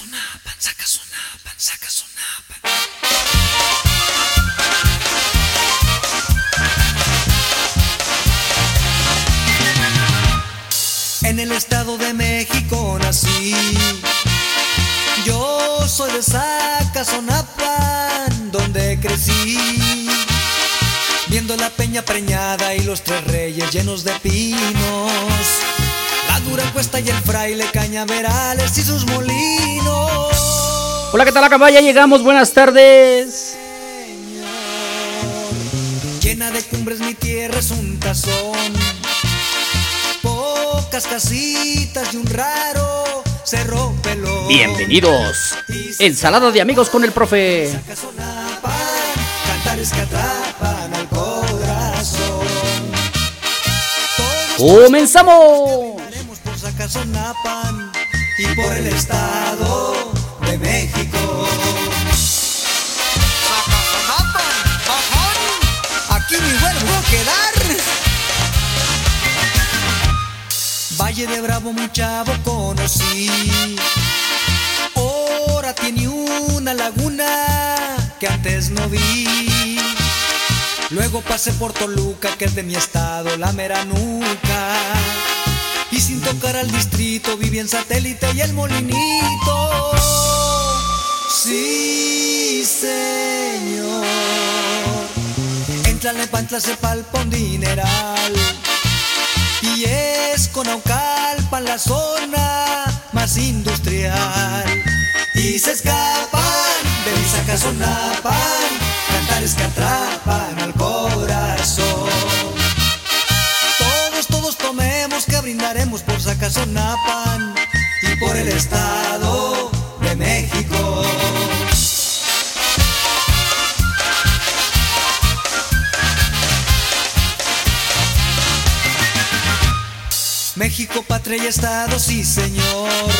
sonapan, saca sonapan, saca. En el Estado de México nací. Yo soy de Zacazonapan, donde crecí. Viendo la peña preñada y los tres reyes llenos de pinos. La dura cuesta y el fraile cañaverales y sus molinos. Hola, ¿qué tal acá? Ya llegamos, buenas tardes. Llena de cumbres mi tierra es un tazón. Pocas casitas y un raro cerro pelón. Bienvenidos. Ensalada de amigos con el profe. Zacazonapan, cantares que atrapan al corazón. Todos Comenzamos. Zacazonapan y por el Estado de México. Aquí mi vuelvo a quedar. Valle de Bravo, muy chavo conocí. Ahora tiene una laguna que antes no vi. Luego pasé por Toluca, que es de mi estado, la mera nuca. Y sin tocar al distrito, viví en satélite y el molinito. Sí, señor. En Tlalnepantla se palpa un dineral. Y es con Aucalpan la zona más industrial. Y se escapan de mi Zacazonapan, cantares que atrapan al corazón. Brindaremos por Zacazonapan y por el Estado de México. México, patria y Estado, sí señor.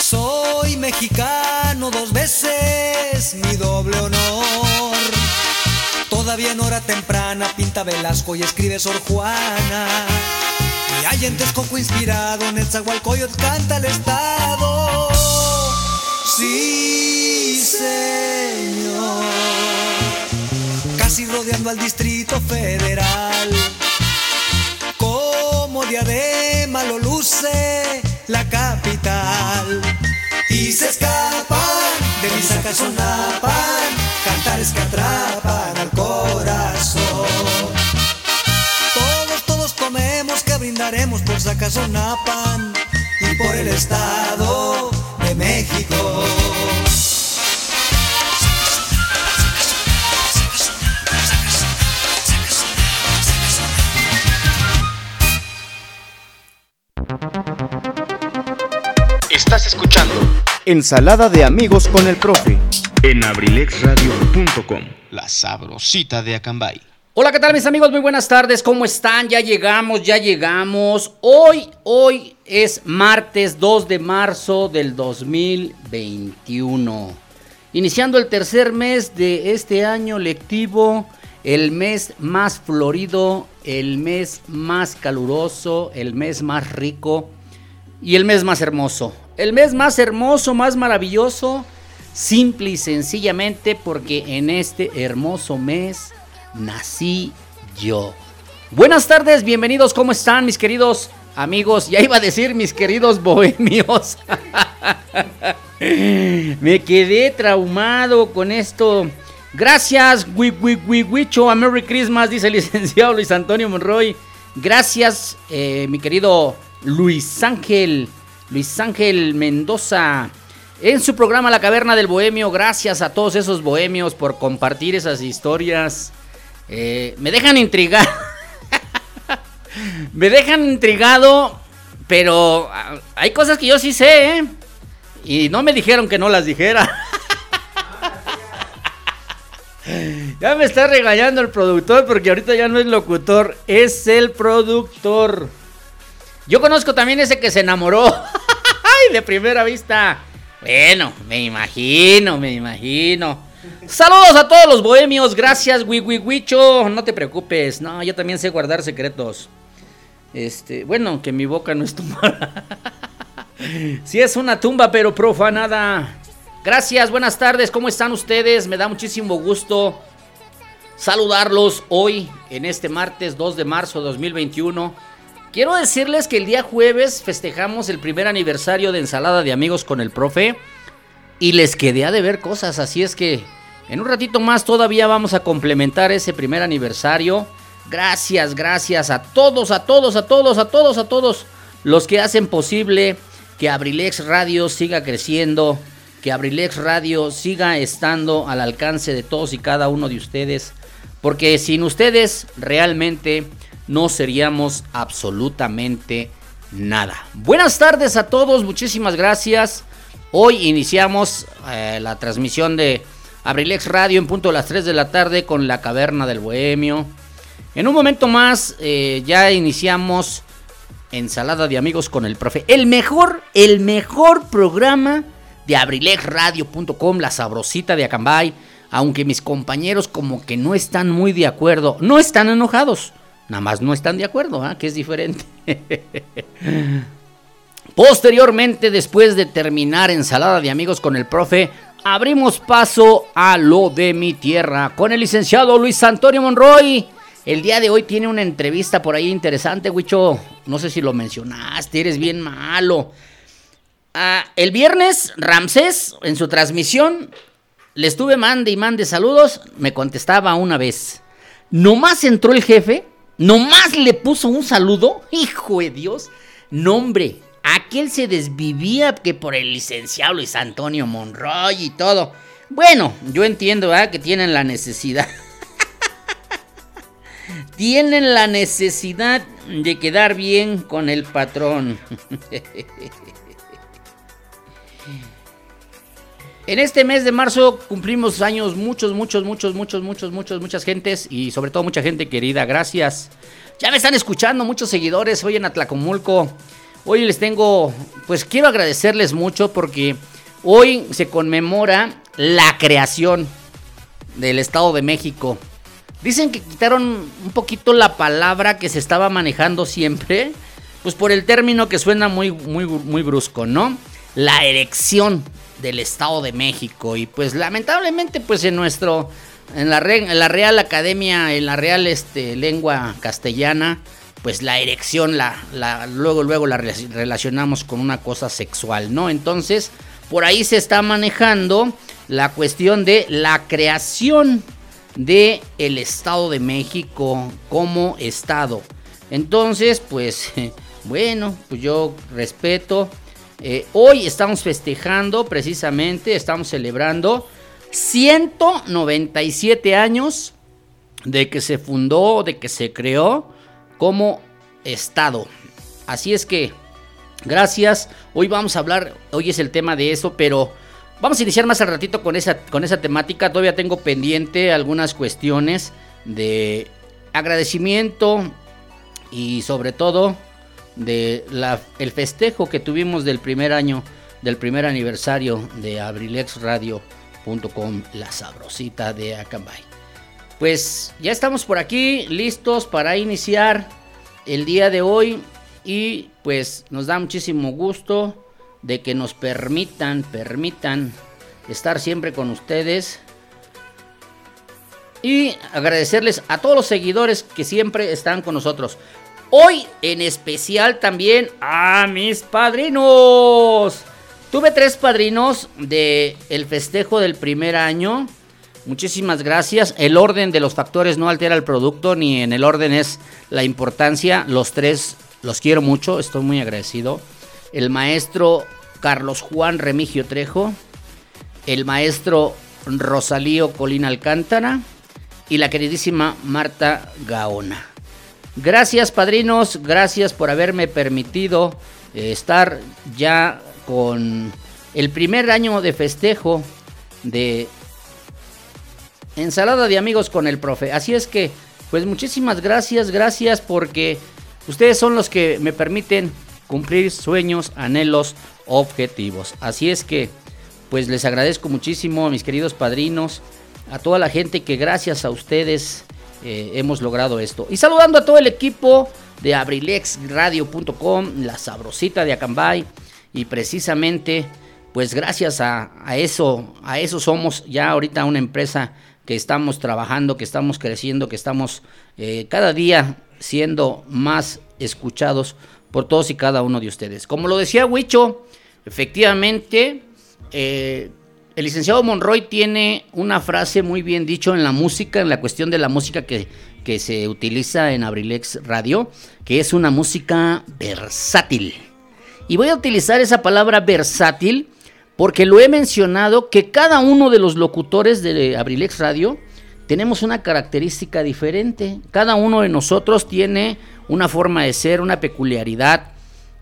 Soy mexicano dos veces, mi doble honor. Todavía en hora temprana pinta Velasco y escribe Sor Juana. Y hay en Texcoco inspirado, en Netzahualcoyot canta el Estado. Sí, señor. Casi rodeando al Distrito Federal. Como diadema lo luce la capital. Y se escapan de mi Zacazonapan, cantares que atrapan al corazón. Por Zacazonapan y por el Estado de México. Estás escuchando Ensalada de amigos con el profe. en abrilexradio.com. La sabrosita de Acambay. Hola, ¿qué tal mis amigos? Muy buenas tardes, ¿cómo están? Ya llegamos, ya llegamos. Hoy, hoy es martes 2 de marzo del 2021. Iniciando el tercer mes de este año lectivo, el mes más florido, el mes más caluroso, el mes más rico y el mes más hermoso. El mes más hermoso, más maravilloso, simple y sencillamente porque en este hermoso mes nací yo. Buenas tardes, bienvenidos, ¿cómo están mis queridos amigos? Ya iba a decir mis queridos bohemios. Me quedé traumado con esto. Gracias, wi, wi, wi, Wicho, a Merry Christmas, dice el licenciado Luis Antonio Monroy. Gracias, eh, mi querido Luis Ángel, Luis Ángel Mendoza. En su programa La Caverna del Bohemio, gracias a todos esos bohemios por compartir esas historias. Eh, me dejan intrigado. me dejan intrigado, pero ah, hay cosas que yo sí sé, ¿eh? Y no me dijeron que no las dijera. ya me está regañando el productor porque ahorita ya no es locutor, es el productor. Yo conozco también ese que se enamoró. ¡Ay, de primera vista! Bueno, me imagino, me imagino. Saludos a todos los bohemios, gracias, Wiwiwicho. No te preocupes, no, yo también sé guardar secretos. Este, bueno, que mi boca no es tu mala. Sí es una tumba, pero profanada. Gracias, buenas tardes, ¿cómo están ustedes? Me da muchísimo gusto saludarlos hoy, en este martes 2 de marzo de 2021. Quiero decirles que el día jueves festejamos el primer aniversario de Ensalada de Amigos con el Profe y les quedé a ver cosas, así es que en un ratito más todavía vamos a complementar ese primer aniversario. Gracias, gracias a todos, a todos, a todos, a todos, a todos los que hacen posible que Abrilex Radio siga creciendo, que Abrilex Radio siga estando al alcance de todos y cada uno de ustedes, porque sin ustedes realmente no seríamos absolutamente nada. Buenas tardes a todos, muchísimas gracias. Hoy iniciamos eh, la transmisión de Abrilex Radio en punto a las 3 de la tarde con la Caverna del Bohemio. En un momento más eh, ya iniciamos Ensalada de Amigos con el Profe. El mejor, el mejor programa de abrilexradio.com, la sabrosita de Acambay. Aunque mis compañeros como que no están muy de acuerdo. No están enojados, nada más no están de acuerdo, ¿ah? que es diferente. Posteriormente, después de terminar Ensalada de Amigos con el Profe, abrimos paso a lo de mi tierra con el licenciado Luis Antonio Monroy. El día de hoy tiene una entrevista por ahí interesante, Huicho. No sé si lo mencionaste, eres bien malo. Ah, el viernes, Ramsés, en su transmisión, le estuve mande y mande saludos, me contestaba una vez. Nomás entró el jefe, nomás le puso un saludo, hijo de Dios. Nombre, Aquel se desvivía que por el licenciado Luis Antonio Monroy y todo. Bueno, yo entiendo ¿verdad? que tienen la necesidad. tienen la necesidad de quedar bien con el patrón. En este mes de marzo cumplimos años muchos, muchos, muchos, muchos, muchos, muchos, muchas gentes y sobre todo mucha gente querida. Gracias. Ya me están escuchando muchos seguidores hoy en Atlacomulco. Hoy les tengo, pues quiero agradecerles mucho porque hoy se conmemora la creación del Estado de México. Dicen que quitaron un poquito la palabra que se estaba manejando siempre, pues por el término que suena muy, muy, muy brusco, ¿no? La erección del Estado de México. Y pues lamentablemente, pues en nuestro, en la, Real Academia, en la Real este, Lengua Castellana, pues la erección la, la, luego luego la relacionamos con una cosa sexual, ¿no? Entonces, por ahí se está manejando la cuestión de la creación de el Estado de México como estado. Entonces, pues bueno, pues yo respeto. Eh, hoy estamos festejando precisamente, estamos celebrando 197 años de que se fundó, de que se creó como Estado. Así es que, gracias. Hoy vamos a hablar, hoy es el tema de eso, pero vamos a iniciar más al ratito con esa, con esa temática. Todavía tengo pendiente algunas cuestiones de agradecimiento y sobre todo de la, el festejo que tuvimos del primer año, del primer aniversario de abrilexradio.com, la sabrosita de Acambay. Pues ya estamos por aquí listos para iniciar el día de hoy y pues nos da muchísimo gusto de que nos permitan, permitan estar siempre con ustedes y agradecerles a todos los seguidores que siempre están con nosotros. Hoy en especial también a mis padrinos. Tuve tres padrinos de el festejo del primer año Muchísimas gracias. El orden de los factores no altera el producto, ni en el orden es la importancia. Los tres los quiero mucho, estoy muy agradecido. El maestro Carlos Juan Remigio Trejo, el maestro Rosalío Colina Alcántara y la queridísima Marta Gaona. Gracias padrinos, gracias por haberme permitido eh, estar ya con el primer año de festejo de ensalada de amigos con el profe. Así es que, pues muchísimas gracias, gracias porque ustedes son los que me permiten cumplir sueños, anhelos, objetivos. Así es que, pues les agradezco muchísimo a mis queridos padrinos, a toda la gente que gracias a ustedes eh, hemos logrado esto. Y saludando a todo el equipo de abrilexradio.com, la sabrosita de Acambay y precisamente pues gracias a, eso, a eso somos ya ahorita una empresa que estamos trabajando, que estamos creciendo, que estamos eh, cada día siendo más escuchados por todos y cada uno de ustedes. Como lo decía Huicho, efectivamente, eh, el licenciado Monroy tiene una frase muy bien dicho en la música, en la cuestión de la música que, que se utiliza en Abrilex Radio, que es una música versátil. Y voy a utilizar esa palabra versátil porque lo he mencionado que cada uno de los locutores de Abrilex Radio tenemos una característica diferente. Cada uno de nosotros tiene una forma de ser, una peculiaridad.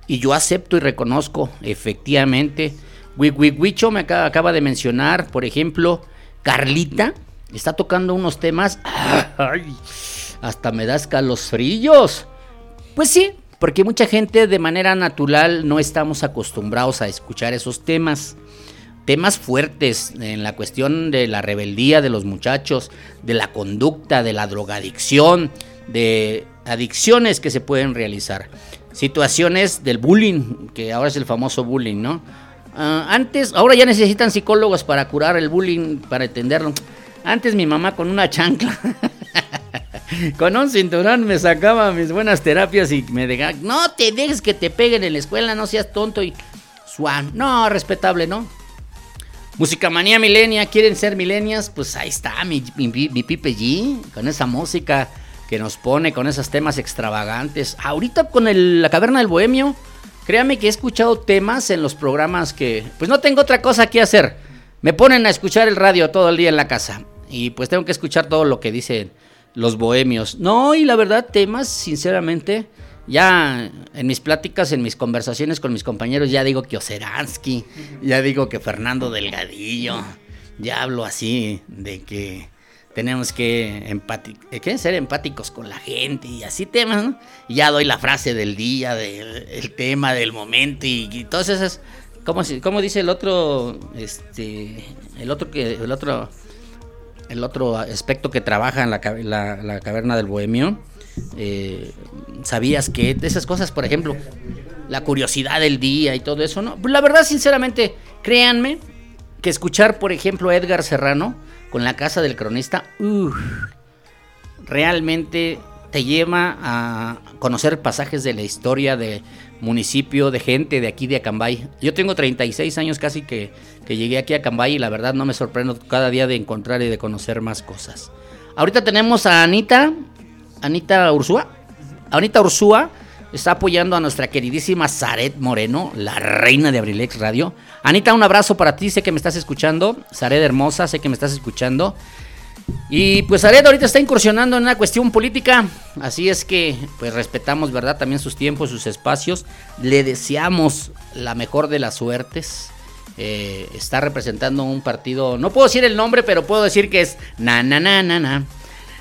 Y yo acepto y reconozco, efectivamente. Wicho me acaba de mencionar, por ejemplo, Carlita está tocando unos temas. hasta me da escalofríos. Pues sí, porque mucha gente de manera natural no estamos acostumbrados a escuchar esos temas. Temas fuertes en la cuestión de la rebeldía de los muchachos, de la conducta, de la drogadicción, de adicciones que se pueden realizar. Situaciones del bullying, que ahora es el famoso bullying, ¿no? Ah, antes, ahora ya necesitan psicólogos para curar el bullying, para entenderlo. Antes mi mamá con una chancla Con un cinturón me sacaba mis buenas terapias y me decía, no te dejes que te peguen en la escuela, no seas tonto y suan. No, respetable, ¿no? Música manía milenia, ¿quieren ser milenias? Pues ahí está mi, mi, Pipe G, con esa música que nos pone, con esos temas extravagantes. Ahorita con la caverna del bohemio, créame que he escuchado temas en los programas que, pues no tengo otra cosa que hacer. Me ponen a escuchar el radio todo el día en la casa. Y pues tengo que escuchar todo lo que dicen los bohemios. No, y la verdad, temas, sinceramente, ya en mis pláticas, en mis conversaciones con mis compañeros, ya digo que Oseransky, ya digo que Fernando Delgadillo, ya hablo así de que tenemos que ¿qué? ser empáticos con la gente y así temas, ¿no? Y ya doy la frase del día, del tema, del momento y, y todas esas. ¿Cómo, ¿Cómo, dice el otro? Este. El otro que. El otro el otro aspecto que trabaja en la, caverna del bohemio. Eh, ¿Sabías que esas cosas, por ejemplo, la curiosidad del día y todo eso, no? Pues la verdad, sinceramente, créanme que escuchar, por ejemplo, a Edgar Serrano con la casa del cronista, realmente te lleva a conocer pasajes de la historia de municipio, de gente de aquí de Acambay. Yo tengo 36 años casi que, llegué aquí a Acambay y la verdad no me sorprendo cada día de encontrar y de conocer más cosas. Ahorita tenemos a Anita, Anita Ursúa. Anita Ursúa está apoyando a nuestra queridísima Zaret Moreno, la reina de Abrilex Radio. Anita, un abrazo para ti, sé que me estás escuchando. Zaret hermosa, sé que me estás escuchando. Y pues Ared ahorita está incursionando en una cuestión política, así es que pues respetamos, ¿verdad? También sus tiempos, sus espacios. Le deseamos la mejor de las suertes. Eh, está representando un partido, no puedo decir el nombre, pero puedo decir que es na na na na na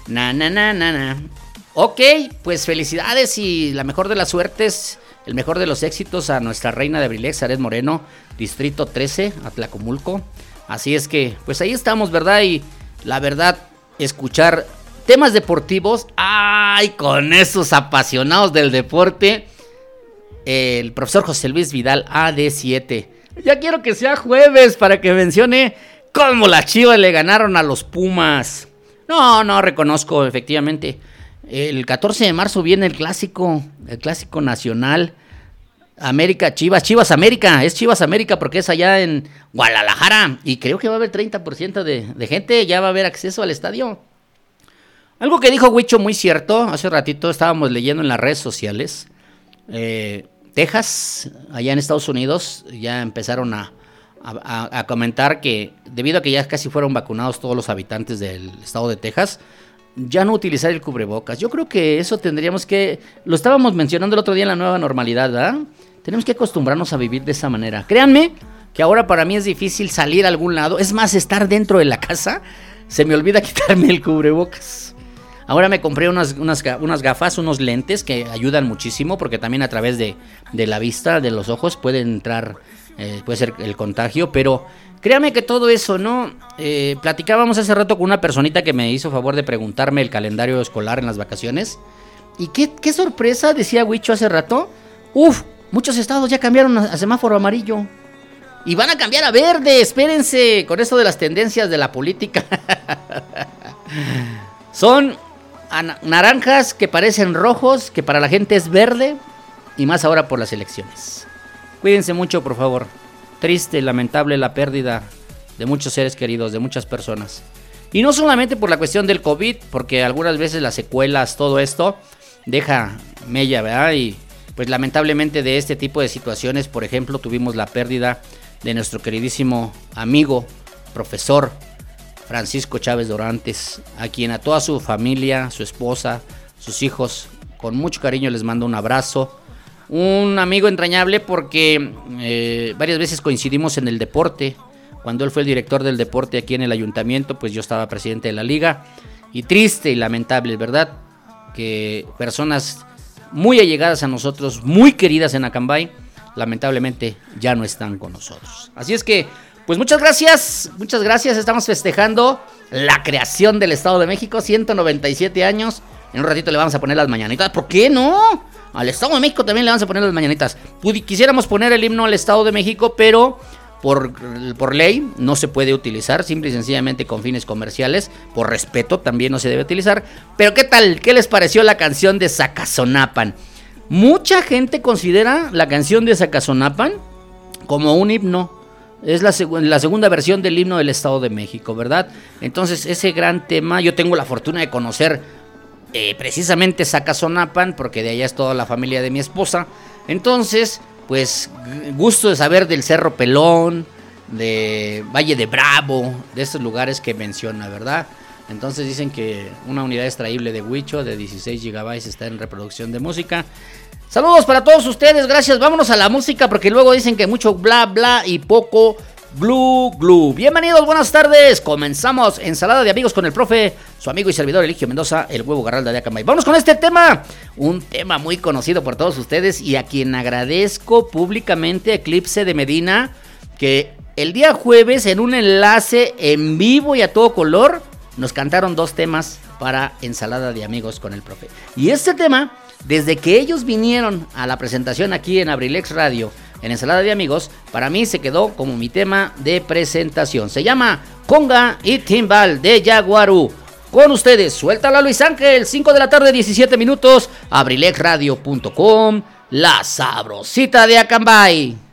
na na na na na. Ok, pues felicidades y la mejor de las suertes, el mejor de los éxitos a nuestra reina de Abrilex, Ared Moreno, Distrito 13, Atlacomulco. Así es que, pues ahí estamos, ¿verdad? Y la verdad, escuchar temas deportivos, ay, con esos apasionados del deporte, el profesor José Luis Vidal, AD7. Ya quiero que sea jueves para que mencione cómo las chivas le ganaron a los Pumas. No, no, reconozco, efectivamente. El 14 de marzo viene el clásico, el clásico nacional. América, Chivas, Chivas América, es Chivas América porque es allá en Guadalajara y creo que va a haber 30% de, de, gente, ya va a haber acceso al estadio. Algo que dijo Huicho muy cierto, hace ratito estábamos leyendo en las redes sociales, eh, Texas, allá en Estados Unidos, ya empezaron a, a, comentar que debido a que ya casi fueron vacunados todos los habitantes del estado de Texas, ya no utilizar el cubrebocas. Yo creo que eso tendríamos que, lo estábamos mencionando el otro día en la nueva normalidad, ¿verdad? Tenemos que acostumbrarnos a vivir de esa manera. Créanme que ahora para mí es difícil salir a algún lado. Es más, estar dentro de la casa, se me olvida quitarme el cubrebocas. Ahora me compré unas, unas, gafas, unos lentes que ayudan muchísimo porque también a través de, la vista, de los ojos, puede entrar, eh, puede ser el contagio. Pero créanme que todo eso, ¿no? Eh, platicábamos hace rato con una personita que me hizo favor de preguntarme el calendario escolar en las vacaciones. Y qué, qué sorpresa, decía Huicho hace rato. Uf, muchos estados ya cambiaron a, semáforo amarillo. Y van a cambiar a verde, espérense, con esto de las tendencias de la política. Son naranjas que parecen rojos, que para la gente es verde, y más ahora por las elecciones. Cuídense mucho, por favor. Triste lamentable la pérdida de muchos seres queridos, de muchas personas. Y no solamente por la cuestión del COVID, porque algunas veces las secuelas, todo esto, deja mella, ¿verdad? Y pues lamentablemente de este tipo de situaciones, por ejemplo, tuvimos la pérdida de nuestro queridísimo amigo, profesor Francisco Chávez Dorantes, a quien a toda su familia, su esposa, sus hijos, con mucho cariño les mando un abrazo. Un amigo entrañable porque eh, varias veces coincidimos en el deporte. Cuando él fue el director del deporte aquí en el ayuntamiento, pues yo estaba presidente de la liga. Y triste y lamentable, ¿verdad? Que personas muy allegadas a nosotros, muy queridas en Acambay, lamentablemente ya no están con nosotros. Así es que, pues muchas gracias, muchas gracias. Estamos festejando la creación del Estado de México, 197 años. En un ratito le vamos a poner las mañanitas. ¿Por qué no? Al Estado de México también le vamos a poner las mañanitas. Quisiéramos poner el himno al Estado de México, pero por, por ley no se puede utilizar, simple y sencillamente con fines comerciales. Por respeto también no se debe utilizar. Pero ¿qué tal? ¿Qué les pareció la canción de Zacazonapan? Mucha gente considera la canción de Zacazonapan como un himno. Es la, segu- la segunda versión del himno del Estado de México, ¿verdad? Entonces, ese gran tema, yo tengo la fortuna de conocer eh, precisamente Zacazonapan, porque de allá es toda la familia de mi esposa. Entonces, pues, gu- gusto de saber del Cerro Pelón, de Valle de Bravo, de estos lugares que menciona, ¿verdad? Entonces dicen que una unidad extraíble de Huicho de 16 GB está en reproducción de música. Saludos para todos ustedes, gracias. Vámonos a la música porque luego dicen que mucho bla bla y poco glu glu. Bienvenidos, buenas tardes. Comenzamos ensalada de amigos con el profe, su amigo y servidor Eligio Mendoza, el huevo Garralda de Acambay. Vamos con este tema, un tema muy conocido por todos ustedes y a quien agradezco públicamente Eclipse de Medina que el día jueves en un enlace en vivo y a todo color nos cantaron dos temas para ensalada de amigos con el profe. Y este tema, desde que ellos vinieron a la presentación aquí en Abrilex Radio, en ensalada de amigos, para mí se quedó como mi tema de presentación. Se llama Conga y Timbal de Jaguaru. Con ustedes, suéltala Luis Ángel, 5 de la tarde, 17 minutos, abrilexradio.com, la sabrosita de Acambay.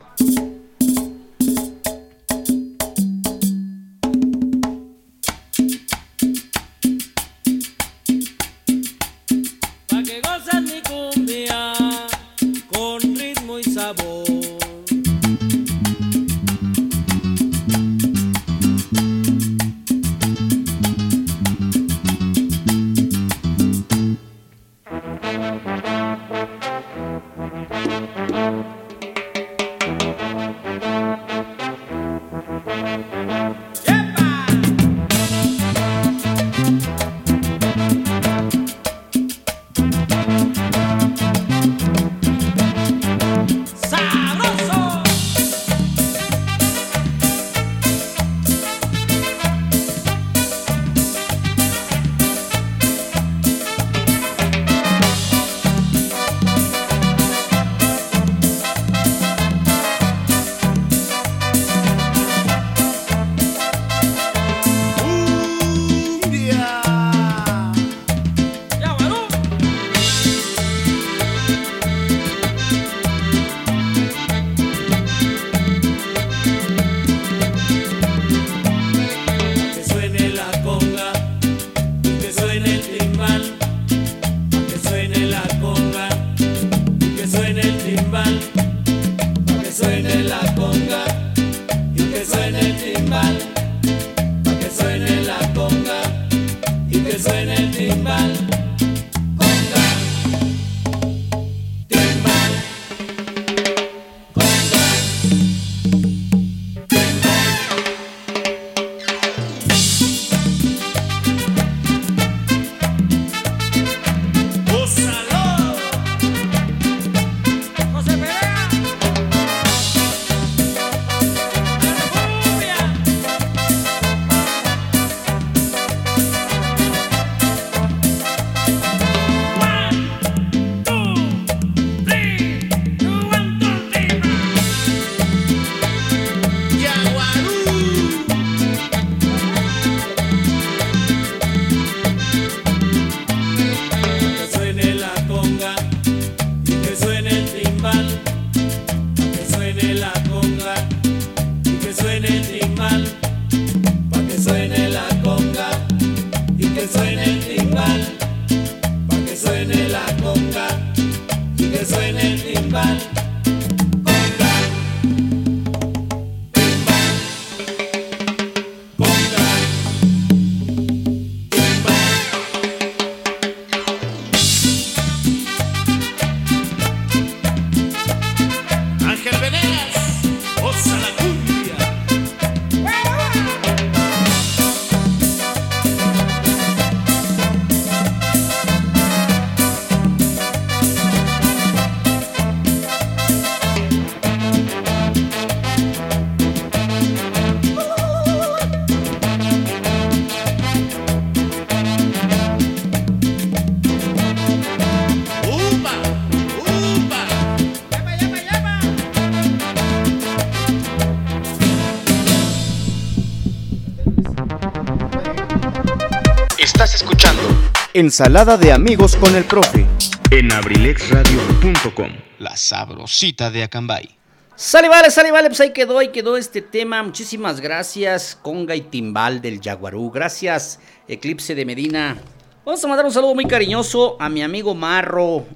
Ensalada de amigos con el profe. en abrilexradio.com. La sabrosita de Acambay. Sale, vale, sale, vale, pues ahí quedó, ahí quedó este tema. Muchísimas gracias, Conga y Timbal del Yaguarú. Gracias, Eclipse de Medina. Vamos a mandar un saludo muy cariñoso a mi amigo Marro.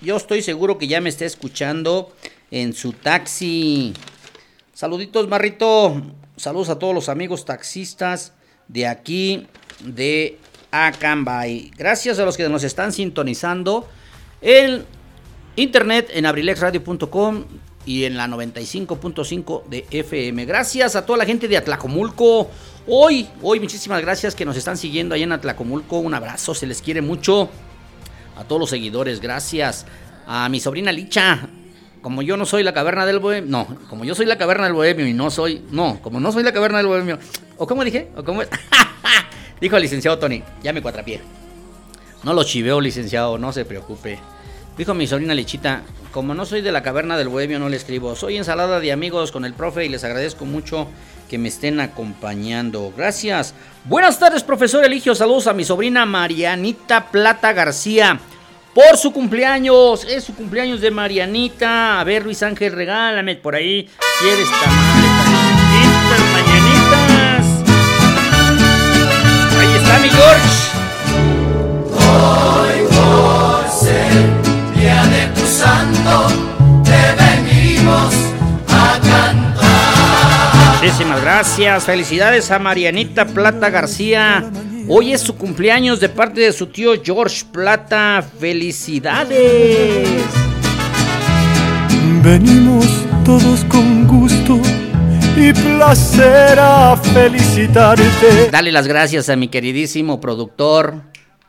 Yo estoy seguro que ya me está escuchando en su taxi. Saluditos, Marrito. Saludos a todos los amigos taxistas de aquí, de Acambay. Gracias a los que nos están sintonizando en internet en abrilexradio.com y en la 95.5 de FM. Gracias a toda la gente de Atlacomulco. Hoy, hoy muchísimas gracias que nos están siguiendo ahí en Atlacomulco. Un abrazo, se les quiere mucho. A todos los seguidores, gracias. A mi sobrina Licha. Como yo no soy la caverna del bohemio. No, como yo soy la caverna del bohemio y no soy. No, como no soy la caverna del bohemio. ¿O cómo dije? ¿O cómo es? Dijo el licenciado Tony. Ya me cuatrapié. No lo chiveo, licenciado, no se preocupe. Dijo mi sobrina Lichita, como no soy de la caverna del bohemio, no le escribo. Soy ensalada de amigos con el profe y les agradezco mucho que me estén acompañando. Gracias. Buenas tardes, profesor Eligio. Saludos a mi sobrina Marianita Plata García. Por su cumpleaños, es su cumpleaños de Marianita. A ver, Luis Ángel, regálame por ahí. ¿Quieres tamales, Muchísimas gracias. Felicidades a Marianita Plata García. Hoy es su cumpleaños de parte de su tío George Plata. Felicidades. Venimos todos con gusto y placer a felicitarte. Dale las gracias a mi queridísimo productor.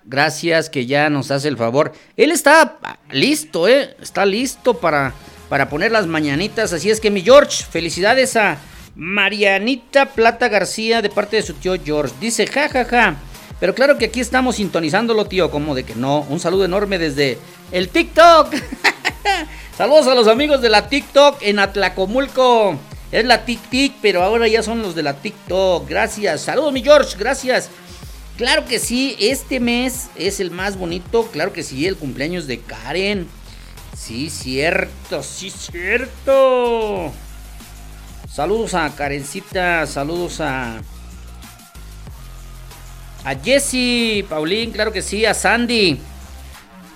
Gracias que ya nos hace el favor. Él está listo, ¿eh? Está listo para, para poner las mañanitas. Así es que mi George, felicidades a Marianita Plata García de parte de su tío George. Dice, ja, ja, ja. Pero claro que aquí estamos sintonizándolo, tío. Como de que no. Un saludo enorme desde el TikTok. Saludos a los amigos de la TikTok en Atlacomulco. Es la TikTok, pero ahora ya son los de la TikTok. Gracias. Saludos, mi George. Gracias. Claro que sí, este mes es el más bonito. Claro que sí, el cumpleaños de Karen. Sí, cierto, sí, cierto. Saludos a Karencita, saludos a. A Jessie, Paulín, claro que sí, a Sandy.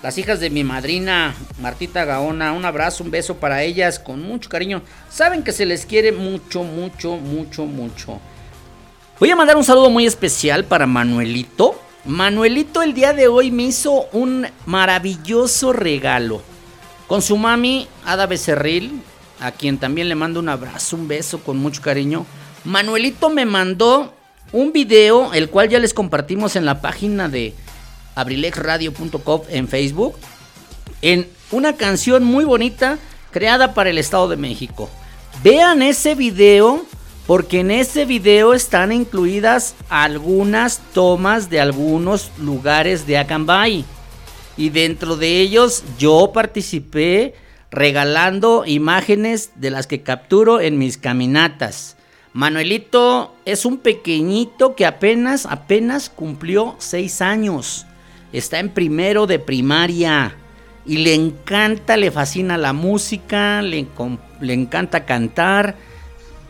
Las hijas de mi madrina, Martita Gaona. Un abrazo, un beso para ellas con mucho cariño. Saben que se les quiere mucho, mucho, mucho, mucho. Voy a mandar un saludo muy especial para Manuelito. Manuelito el día de hoy me hizo un maravilloso regalo. Con su mami, Ada Becerril, a quien también le mando un abrazo, un beso con mucho cariño. Manuelito me mandó un video, el cual ya les compartimos en la página de abrilexradio.com en Facebook, en una canción muy bonita creada para el Estado de México. Vean ese video porque en ese video están incluidas algunas tomas de algunos lugares de Acambay. Y dentro de ellos yo participé regalando imágenes de las que capturo en mis caminatas. Manuelito es un pequeñito que apenas, apenas cumplió seis años. Está en primero de primaria y le encanta, le fascina la música, le, le encanta cantar.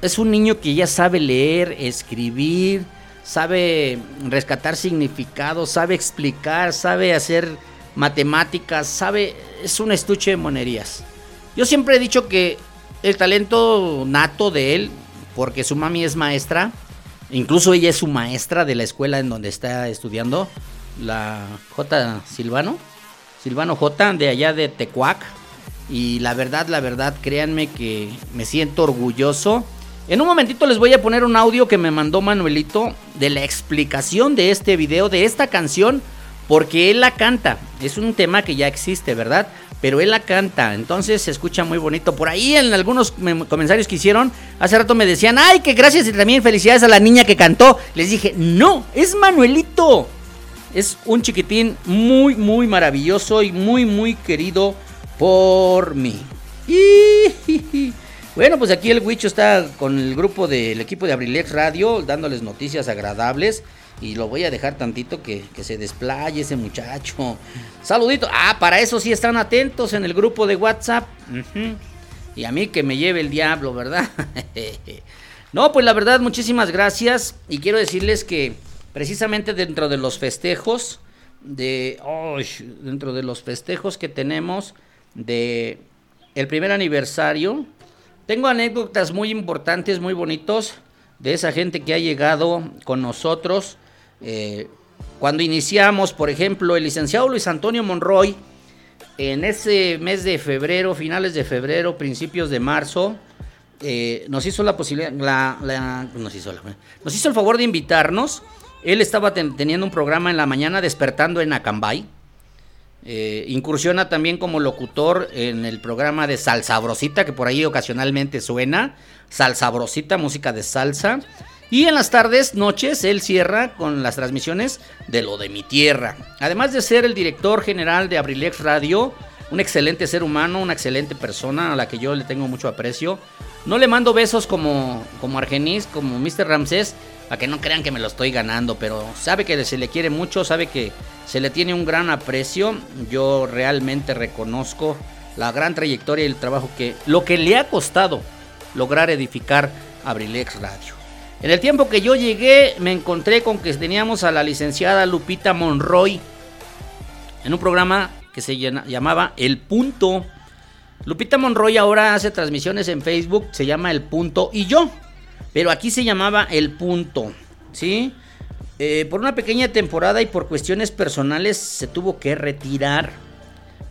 es un niño que ya sabe leer, escribir, sabe rescatar significados, sabe explicar, sabe hacer matemáticas, sabe, es un estuche de monerías. Yo siempre he dicho que el talento nato de él, porque su mami es maestra, incluso ella es su maestra de la escuela en donde está estudiando, la J. Silvano, Silvano J. de allá de Tecuac. Y la verdad, la verdad, créanme que me siento orgulloso. En un momentito les voy a poner un audio que me mandó Manuelito de la explicación de este video, de esta canción, porque él la canta. Es un tema que ya existe, ¿verdad? Pero él la canta, entonces se escucha muy bonito. Por ahí en algunos comentarios que hicieron, hace rato me decían, ay, que gracias y también felicidades a la niña que cantó. Les dije, no, es Manuelito. Es un chiquitín muy, muy maravilloso y muy, muy querido por mí. Y, bueno, pues aquí el Huicho está con el grupo del equipo de Abrilex Radio dándoles noticias agradables. Y lo voy a dejar tantito que, se desplaye ese muchacho. Saludito. Ah, para eso sí están atentos en el grupo de WhatsApp. Y a mí que me lleve el diablo, ¿verdad? no, pues la verdad, muchísimas gracias. Y quiero decirles que precisamente dentro de los festejos, de, dentro de los festejos que tenemos de el primer aniversario, tengo anécdotas muy importantes, muy bonitos de esa gente que ha llegado con nosotros eh, cuando iniciamos, por ejemplo, el licenciado Luis Antonio Monroy, en ese mes de febrero, finales de febrero, principios de marzo, eh, nos hizo la posibilidad, nos, hizo el favor de invitarnos. Él estaba teniendo un programa en la mañana despertando en Acambay. Eh, incursiona también como locutor en el programa de Salsabrosita, que por ahí ocasionalmente suena. Salsabrosita, música de salsa. Y en las tardes, noches, él cierra con las transmisiones de Lo de mi Tierra. Además de ser el director general de Abrilex Radio, un excelente ser humano, una excelente persona a la que yo le tengo mucho aprecio. No le mando besos como, como Argenis, como Mr. Ramsés, para que no crean que me lo estoy ganando, pero sabe que se le quiere mucho, sabe que se le tiene un gran aprecio. Yo realmente reconozco la gran trayectoria y el trabajo que, lo que le ha costado lograr edificar Abrilex Radio. En el tiempo que yo llegué, me encontré con que teníamos a la licenciada Lupita Monroy en un programa que se llamaba El Punto. Lupita Monroy ahora hace transmisiones en Facebook, se llama El Punto y yo, pero aquí se llamaba El Punto, ¿sí? Eh, por una pequeña temporada y por cuestiones personales se tuvo que retirar.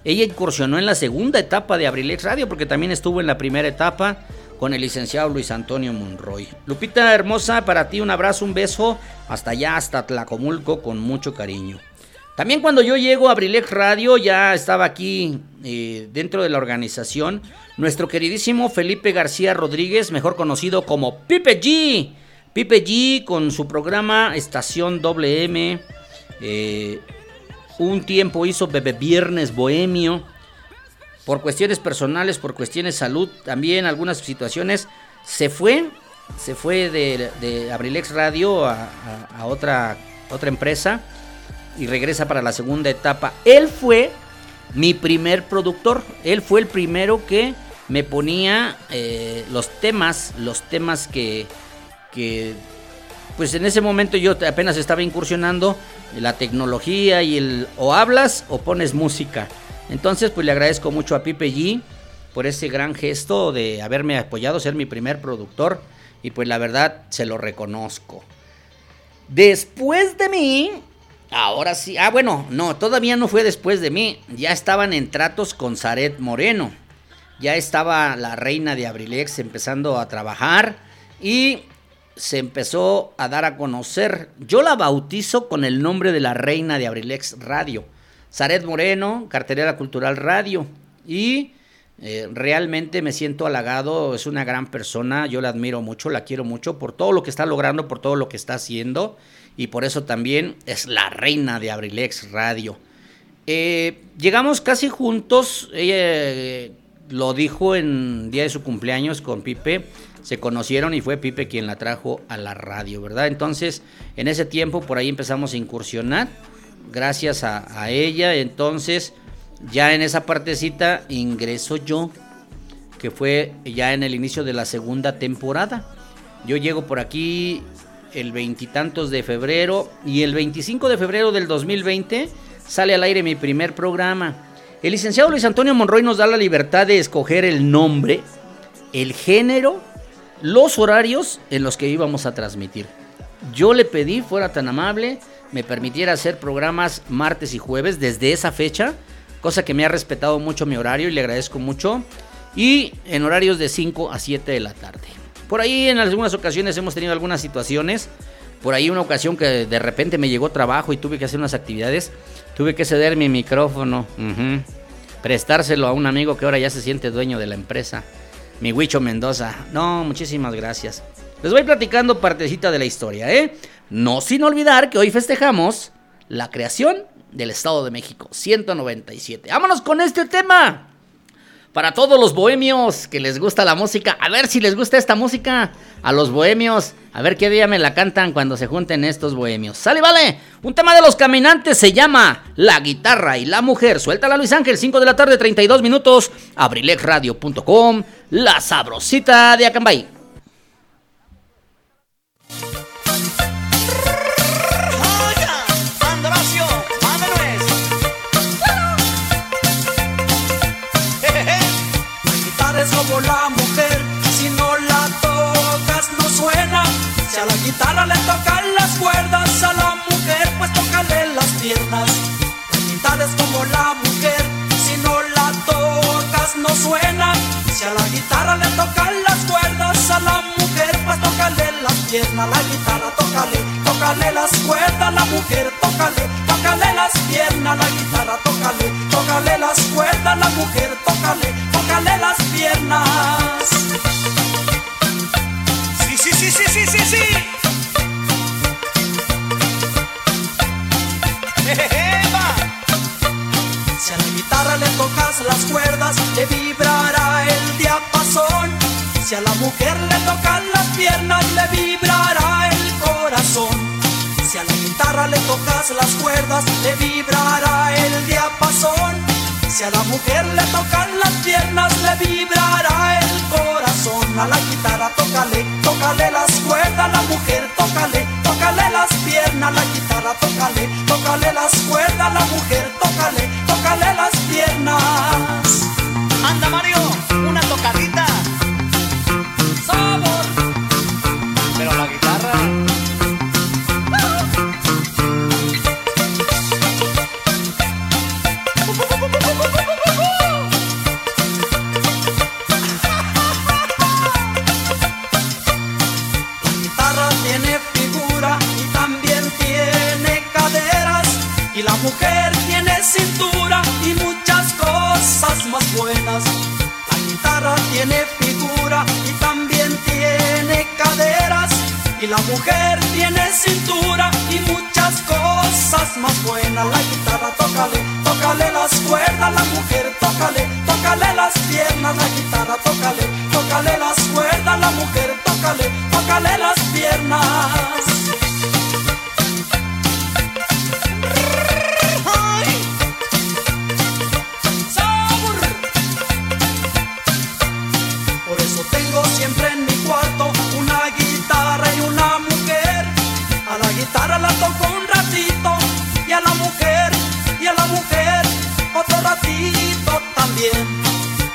Ella incursionó en la segunda etapa de Abrilex Radio porque también estuvo en la primera etapa con el licenciado Luis Antonio Monroy. Lupita hermosa, para ti un abrazo, un beso, hasta allá, hasta Tlacomulco, con mucho cariño. También cuando yo llego a Abrilex Radio, ya estaba aquí eh, dentro de la organización, nuestro queridísimo Felipe García Rodríguez, mejor conocido como Pipe G. Pipe G con su programa Estación WM. Eh, un tiempo hizo Bebe Viernes Bohemio por cuestiones personales, por cuestiones de salud, también algunas situaciones, se fue, se fue de, de Abrilex Radio a, otra, otra empresa y regresa para la segunda etapa. Él fue mi primer productor, él fue el primero que me ponía eh, los temas, los temas que, que, pues en ese momento yo apenas estaba incursionando la tecnología y el o hablas o pones música. Entonces, pues le agradezco mucho a Pipe G por ese gran gesto de haberme apoyado, ser mi primer productor. Y pues la verdad, se lo reconozco. Después de mí, ahora sí. Ah, bueno, no, todavía no fue después de mí. Ya estaban en tratos con Zaret Moreno. Ya estaba la reina de Abrilex empezando a trabajar. Y se empezó a dar a conocer. Yo la bautizo con el nombre de la reina de Abrilex Radio Zaret Moreno, Cartelera Cultural Radio. Y eh, realmente me siento halagado, es una gran persona, yo la admiro mucho, la quiero mucho por todo lo que está logrando, por todo lo que está haciendo. Y por eso también es la reina de Abrilex Radio. Eh, llegamos casi juntos, ella eh, lo dijo en día de su cumpleaños con Pipe, se conocieron y fue Pipe quien la trajo a la radio, ¿verdad? Entonces, en ese tiempo por ahí empezamos a incursionar gracias a, ella. Entonces, ya en esa partecita ingreso yo, que fue ya en el inicio de la segunda temporada. Yo llego por aquí el veintitantos de febrero y el 25 de febrero del 2020 sale al aire mi primer programa. El licenciado Luis Antonio Monroy nos da la libertad de escoger el nombre, el género, los horarios en los que íbamos a transmitir. Yo le pedí, fuera tan amable, me permitiera hacer programas martes y jueves desde esa fecha, cosa que me ha respetado mucho mi horario y le agradezco mucho, y en horarios de 5 a 7 de la tarde. Por ahí en algunas ocasiones hemos tenido algunas situaciones, por ahí una ocasión que de repente me llegó trabajo y tuve que hacer unas actividades, tuve que ceder mi micrófono, prestárselo a un amigo que ahora ya se siente dueño de la empresa, mi Huicho Mendoza. No, muchísimas gracias. Les voy platicando partecita de la historia, ¿eh? No sin olvidar que hoy festejamos la creación del Estado de México, 197. Vámonos con este tema. Para todos los bohemios que les gusta la música, a ver si les gusta esta música. A los bohemios, a ver qué día me la cantan cuando se junten estos bohemios. Sale, vale. Un tema de los caminantes se llama La guitarra y la mujer. Suéltala Luis Ángel, 5 de la tarde, 32 minutos. Abrilexradio.com, la sabrosita de Acambay. Si a la guitarra le tocan las cuerdas, a la mujer pues tócale las piernas. La guitarra es como la mujer, si no la tocas no suena. Si a la guitarra le tocan las cuerdas, a la mujer pues tócale las piernas. La guitarra tócale, tócale las cuerdas, la mujer tócale, tócale las piernas. La guitarra tócale, tócale las cuerdas, la mujer tócale, tócale las piernas. Sí, sí, sí, sí, sí. Si a la guitarra le tocas las cuerdas, le vibrará el diapasón. Si a la mujer le tocan las piernas, le vibrará el corazón. Si a la guitarra le tocas las cuerdas, le vibrará el diapasón. Si a la mujer le tocan las piernas, le vibrará el corazón. A la guitarra tócale, tócale las cuerdas, la mujer tócale, tócale las piernas. La guitarra tócale, tócale las cuerdas, la mujer tócale, tócale las piernas. Anda Mario, una tocadita. Sabor. Pero la guitarra. Mujer tiene cintura y muchas cosas más buenas. La guitarra tiene figura y también tiene caderas. Y la mujer tiene cintura y muchas cosas más buenas. La guitarra tócale, tócale las cuerdas. La mujer tócale, tócale las piernas. La guitarra tócale, tócale las cuerdas. La mujer tócale, tócale las piernas. Guitarra la toco un ratito y a la mujer, y a la mujer otro ratito también.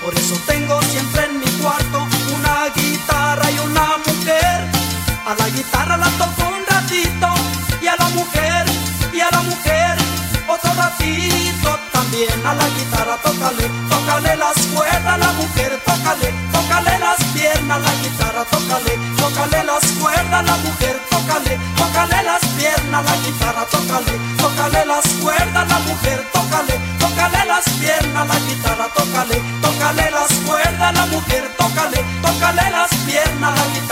Por eso tengo siempre en mi cuarto una guitarra y una mujer. A la guitarra la toco un ratito y a la mujer, y a la mujer otro ratito también. A la guitarra tócale, tócale las cuerdas, la mujer tócale, tócale las piernas. La guitarra tócale, tócale las cuerdas, tócale, tócale las piernas. La guitarra tócale, tócale las cuerdas, la mujer tócale, tócale las piernas. La guitarra tócale, tócale las cuerdas, la mujer tócale, tócale las piernas. La guitarra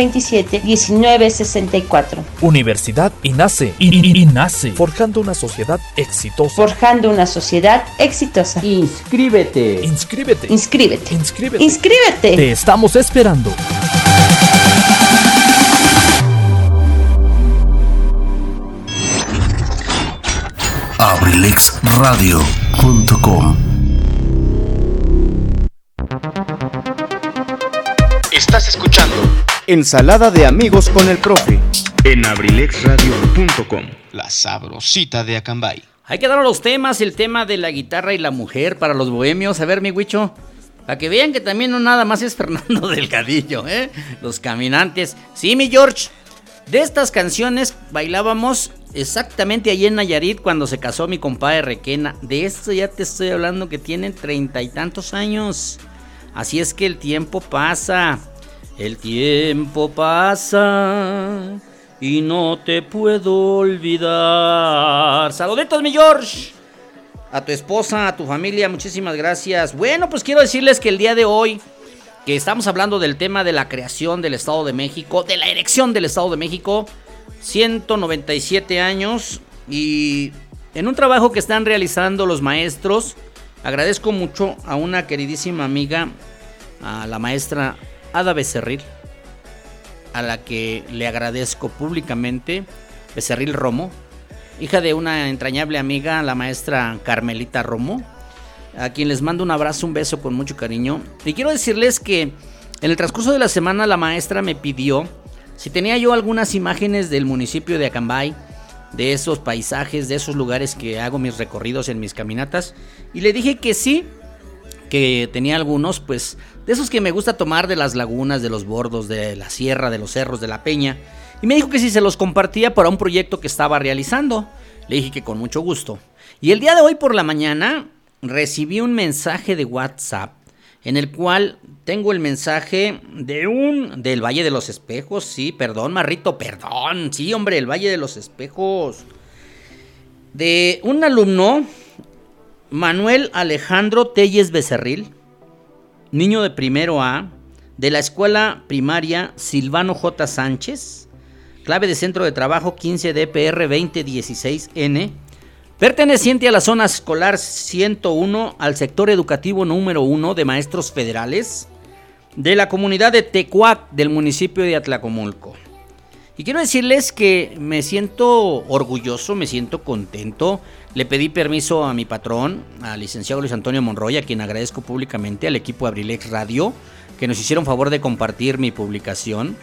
718-127-1964. Universidad INACE. I- I- INACE. Forjando una sociedad exitosa. Forjando una sociedad exitosa. Inscríbete. Inscríbete. Inscríbete. Inscríbete. Inscríbete. Te estamos esperando. abrilexradio.com Estás escuchando Ensalada de amigos con el profe. en abrilexradio.com. La sabrosita de Acambay. Hay que dar los temas, el tema de la guitarra y la mujer para los bohemios. A ver, mi Huicho, para que vean que también no nada más es Fernando Delgadillo, ¿eh? Los caminantes. Sí, mi George. De estas canciones bailábamos exactamente allí en Nayarit cuando se casó mi compadre Requena. De esto ya te estoy hablando que tienen treinta y tantos años. Así es que el tiempo pasa. El tiempo pasa y no te puedo olvidar. Saluditos, mi George. A tu esposa, a tu familia, muchísimas gracias. Bueno, pues quiero decirles que el día de hoy, que estamos hablando del tema de la creación del Estado de México, de la erección del Estado de México, 197 años y en un trabajo que están realizando los maestros, agradezco mucho a una queridísima amiga, a la maestra Ada Becerril, a la que le agradezco públicamente, Becerril Romo, hija de una entrañable amiga, la maestra Carmelita Romo, a quien les mando un abrazo, un beso con mucho cariño. Y quiero decirles que en el transcurso de la semana la maestra me pidió si tenía yo algunas imágenes del municipio de Acambay, de esos paisajes, de esos lugares que hago mis recorridos en mis caminatas. Y le dije que sí, que tenía algunos, pues, esos que me gusta tomar de las lagunas, de los bordos, de la sierra, de los cerros, de la peña. Y me dijo que si se los compartía para un proyecto que estaba realizando. Le dije que con mucho gusto. Y el día de hoy por la mañana recibí un mensaje de WhatsApp en el cual tengo el mensaje de un del Valle de los Espejos, sí, perdón, Marrito, perdón, sí, hombre, el Valle de los Espejos. De un alumno Manuel Alejandro Telles Becerril, niño de primero A, de la escuela primaria Silvano J. Sánchez, clave de centro de trabajo 15 DPR 2016N, perteneciente a la zona escolar 101 al sector educativo número 1 de maestros federales de la comunidad de Tecuac del municipio de Atlacomulco. Y quiero decirles que me siento orgulloso, me siento contento. Le pedí permiso a mi patrón, al licenciado Luis Antonio Monroy, a quien agradezco públicamente, al equipo Abrilex Radio, que nos hicieron favor de compartir mi publicación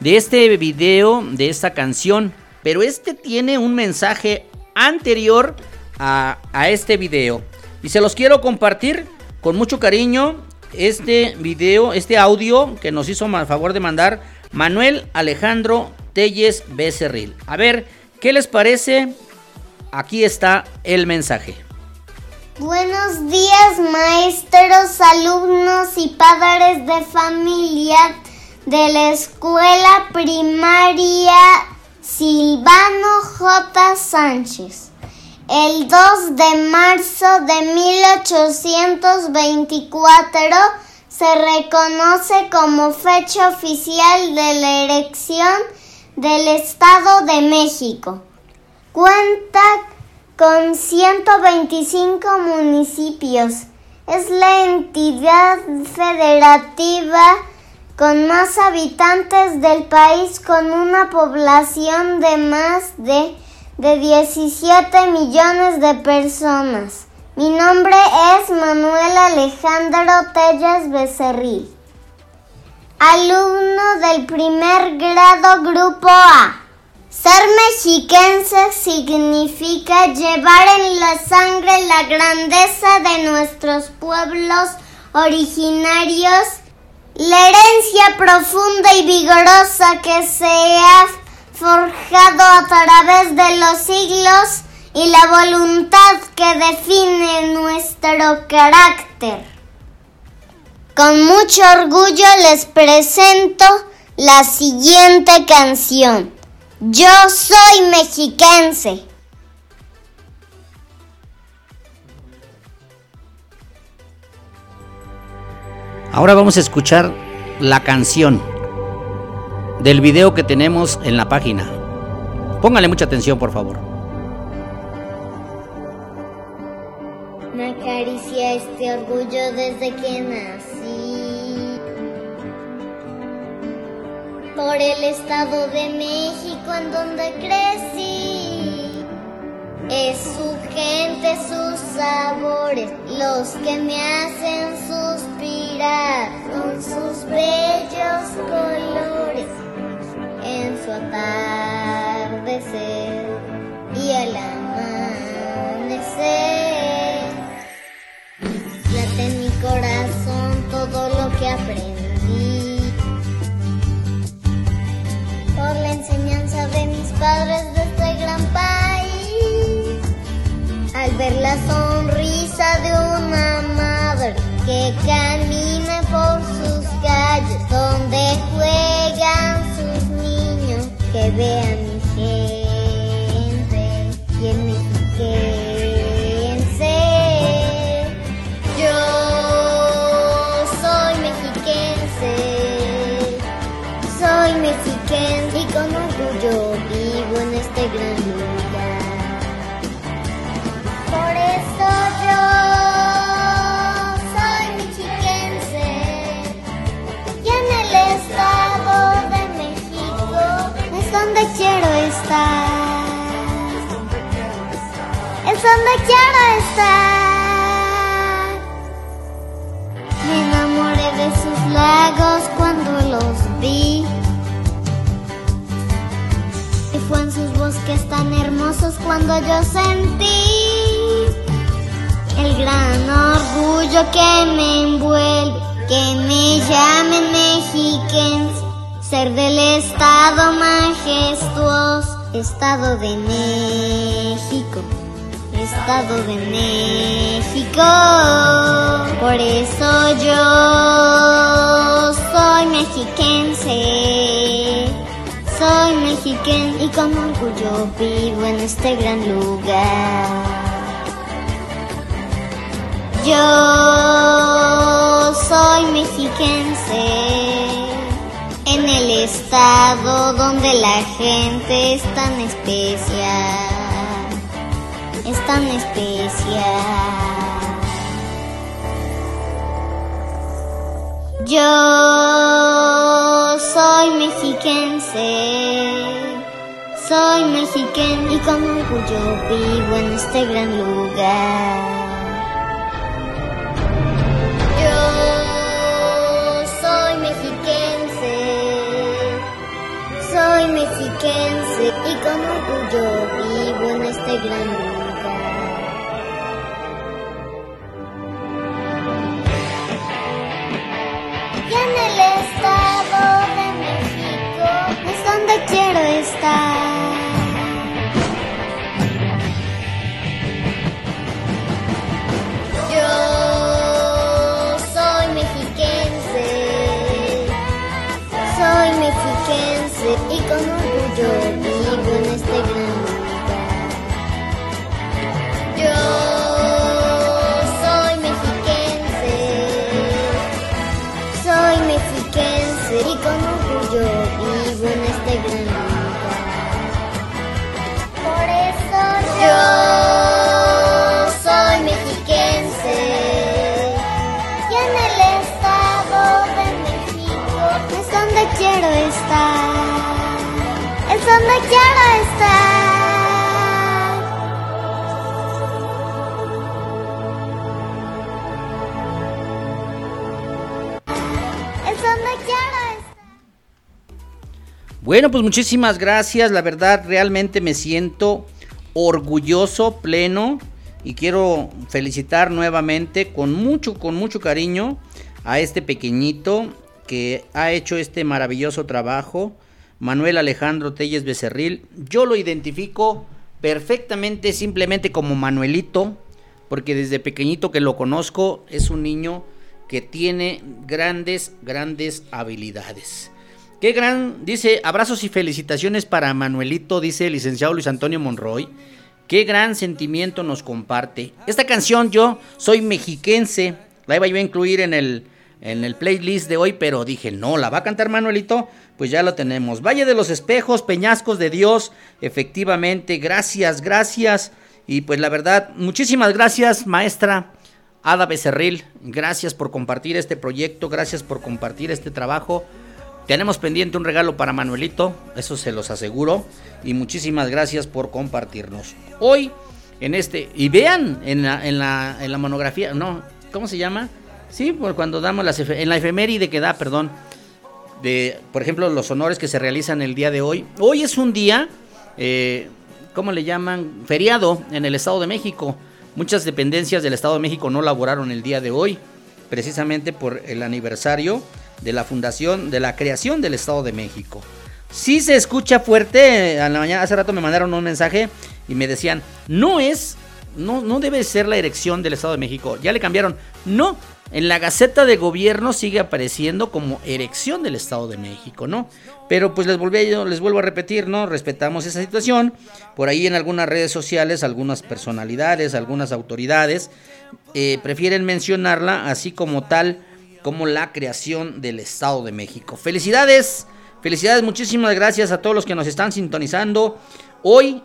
de este video, de esta canción. Pero este tiene un mensaje anterior a, a este video. Y se los quiero compartir con mucho cariño. Este video, este audio que nos hizo favor de mandar Manuel Alejandro Telles Becerril. A ver, ¿qué les parece? Aquí está el mensaje. Buenos días maestros, alumnos y padres de familia de la escuela primaria Silvano J. Sánchez. El 2 de marzo de 1824 se reconoce como fecha oficial de la erección del Estado de México. Cuenta con 125 municipios. Es la entidad federativa con más habitantes del país con una población de más de, de 17 millones de personas. Mi nombre es Manuel Alejandro Tellas Becerril, alumno del primer grado Grupo A. Ser mexiquense significa llevar en la sangre la grandeza de nuestros pueblos originarios, la herencia profunda y vigorosa que se ha forjado a través de los siglos y la voluntad que define nuestro carácter. Con mucho orgullo les presento la siguiente canción. Yo soy mexiquense. Ahora vamos a escuchar la canción del video que tenemos en la página. Póngale mucha atención, por favor. Me acaricia este orgullo desde que nací. Por el Estado de México en donde crecí. Es su gente, sus sabores, los que me hacen suspirar con sus bellos colores en su atardecer y al amanecer. Enseñanza de mis padres de este gran país. Al ver la sonrisa de una madre que camina por sus calles donde juegan sus niños, que vean donde quiero estar. Me enamoré de sus lagos cuando los vi. Y fue en sus bosques tan hermosos cuando yo sentí el gran orgullo que me envuelve, que me llamen mexiquense, ser del estado majestuoso, estado de México. Estado de México, por eso yo soy mexiquense. Soy mexicano y con orgullo vivo en este gran lugar. Yo soy mexiquense en el estado donde la gente es tan especial, es tan especial. Yo soy mexiquense, soy mexicano y con orgullo vivo en este gran lugar. Yo soy mexiquense, y con orgullo vivo en este gran lugar. Quiero estar. Yo soy mexiquense, soy mexiquense y con orgullo Bueno, pues muchísimas gracias. La verdad, realmente me siento orgulloso, pleno. Y quiero felicitar nuevamente con mucho, con mucho cariño a este pequeñito que ha hecho este maravilloso trabajo. Manuel Alejandro Telles Becerril. Yo lo identifico perfectamente, simplemente como Manuelito, porque desde pequeñito que lo conozco, es un niño que tiene grandes, grandes habilidades. Qué gran, dice, abrazos y felicitaciones para Manuelito, dice el licenciado Luis Antonio Monroy. Qué gran sentimiento nos comparte. Esta canción yo soy mexiquense, la iba yo a incluir en el, en el playlist de hoy, pero dije, no, la va a cantar Manuelito, pues ya lo tenemos. Valle de los Espejos, Peñascos de Dios, efectivamente, gracias, gracias. Y pues la verdad, muchísimas gracias, maestra Ada Becerril. Gracias por compartir este proyecto, gracias por compartir este trabajo. Tenemos pendiente un regalo para Manuelito, eso se los aseguro. Y muchísimas gracias por compartirnos. Hoy, en este, y vean en la, en la, en la monografía, no, ¿cómo se llama? Sí, por cuando damos las, en la efeméride que da, perdón, de, por ejemplo, los honores que se realizan el día de hoy. Hoy es un día, eh, ¿cómo le llaman? Feriado en el Estado de México. Muchas dependencias del Estado de México no laboraron el día de hoy, precisamente por el aniversario de la fundación, de la creación del Estado de México. Sí se escucha fuerte, a la mañana, hace rato me mandaron un mensaje y me decían, no es, no, no debe ser la erección del Estado de México, ya le cambiaron, no, en la Gaceta de Gobierno sigue apareciendo como erección del Estado de México, ¿no? Pero pues les, les vuelvo a repetir, ¿no? Respetamos esa situación. Por ahí en algunas redes sociales, algunas personalidades, algunas autoridades eh, prefieren mencionarla así como tal, como la creación del Estado de México. Felicidades, felicidades, muchísimas gracias a todos los que nos están sintonizando. Hoy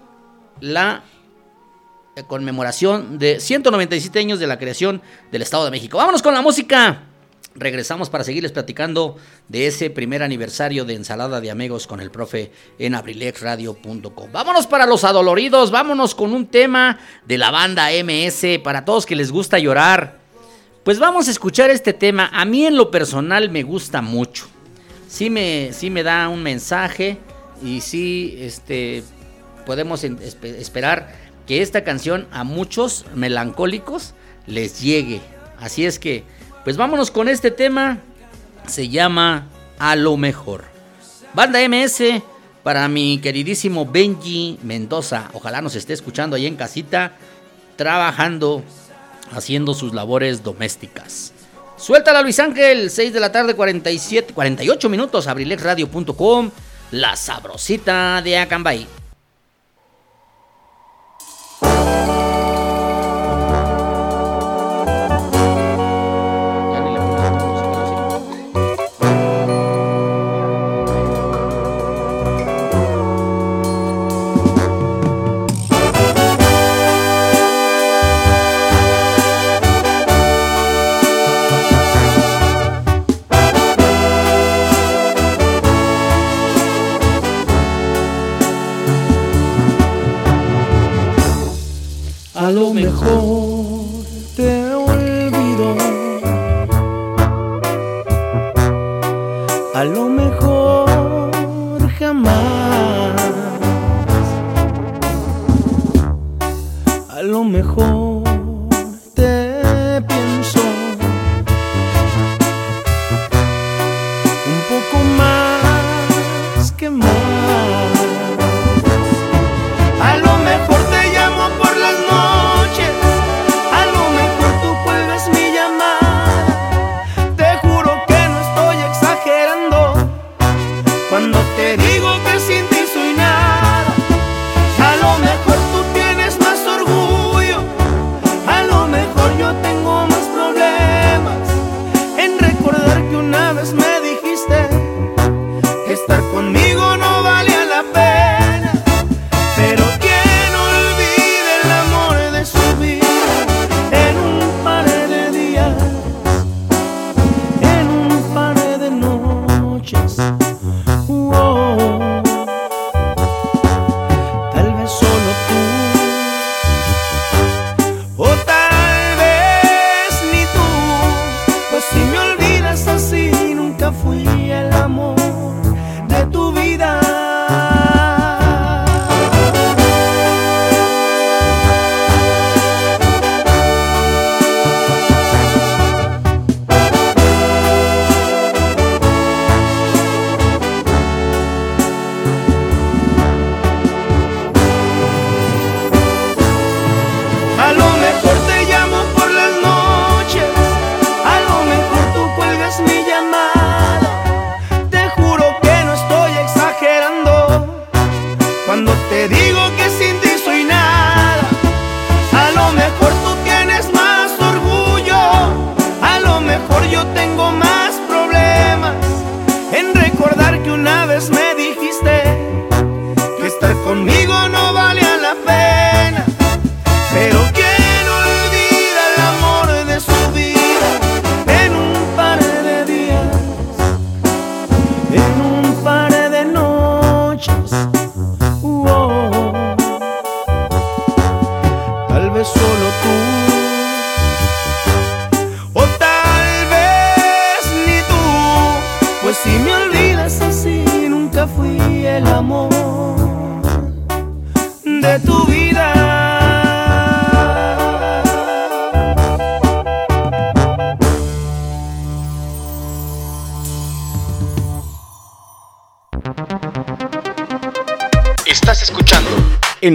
la conmemoración de 197 años de la creación del Estado de México. Vámonos con la música. Regresamos para seguirles platicando de ese primer aniversario de Ensalada de Amigos con el profe en abrilexradio.com. Vámonos para los adoloridos, vámonos con un tema de la banda MS para todos que les gusta llorar. Pues vamos a escuchar este tema. A mí en lo personal me gusta mucho. Sí me, sí me da un mensaje y sí este, podemos esperar que esta canción a muchos melancólicos les llegue. Así es que, pues vámonos con este tema. Se llama A lo mejor. Banda MS para mi queridísimo Benji Mendoza. Ojalá nos esté escuchando ahí en casita, trabajando, haciendo sus labores domésticas. Suéltala Luis Ángel, 6 de la tarde, 47, 48 minutos, abrilexradio.com, la sabrosita de Acambay.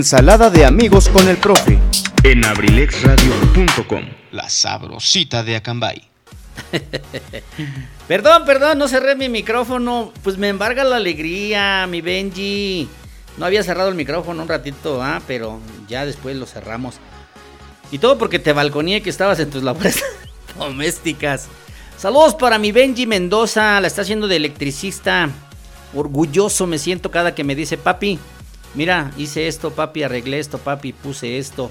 Ensalada de amigos con el profe. en abrilexradio.com. La sabrosita de Acambay. Perdón, perdón, no cerré mi micrófono. Pues me embarga la alegría, mi Benji. No había cerrado el micrófono un ratito, ah, pero ya después lo cerramos. Y todo porque te balconeé que estabas en tus labores domésticas. Saludos para mi Benji Mendoza, la está haciendo de electricista. Orgulloso me siento cada que me dice, papi, mira, hice esto, papi, arreglé esto, papi, puse esto.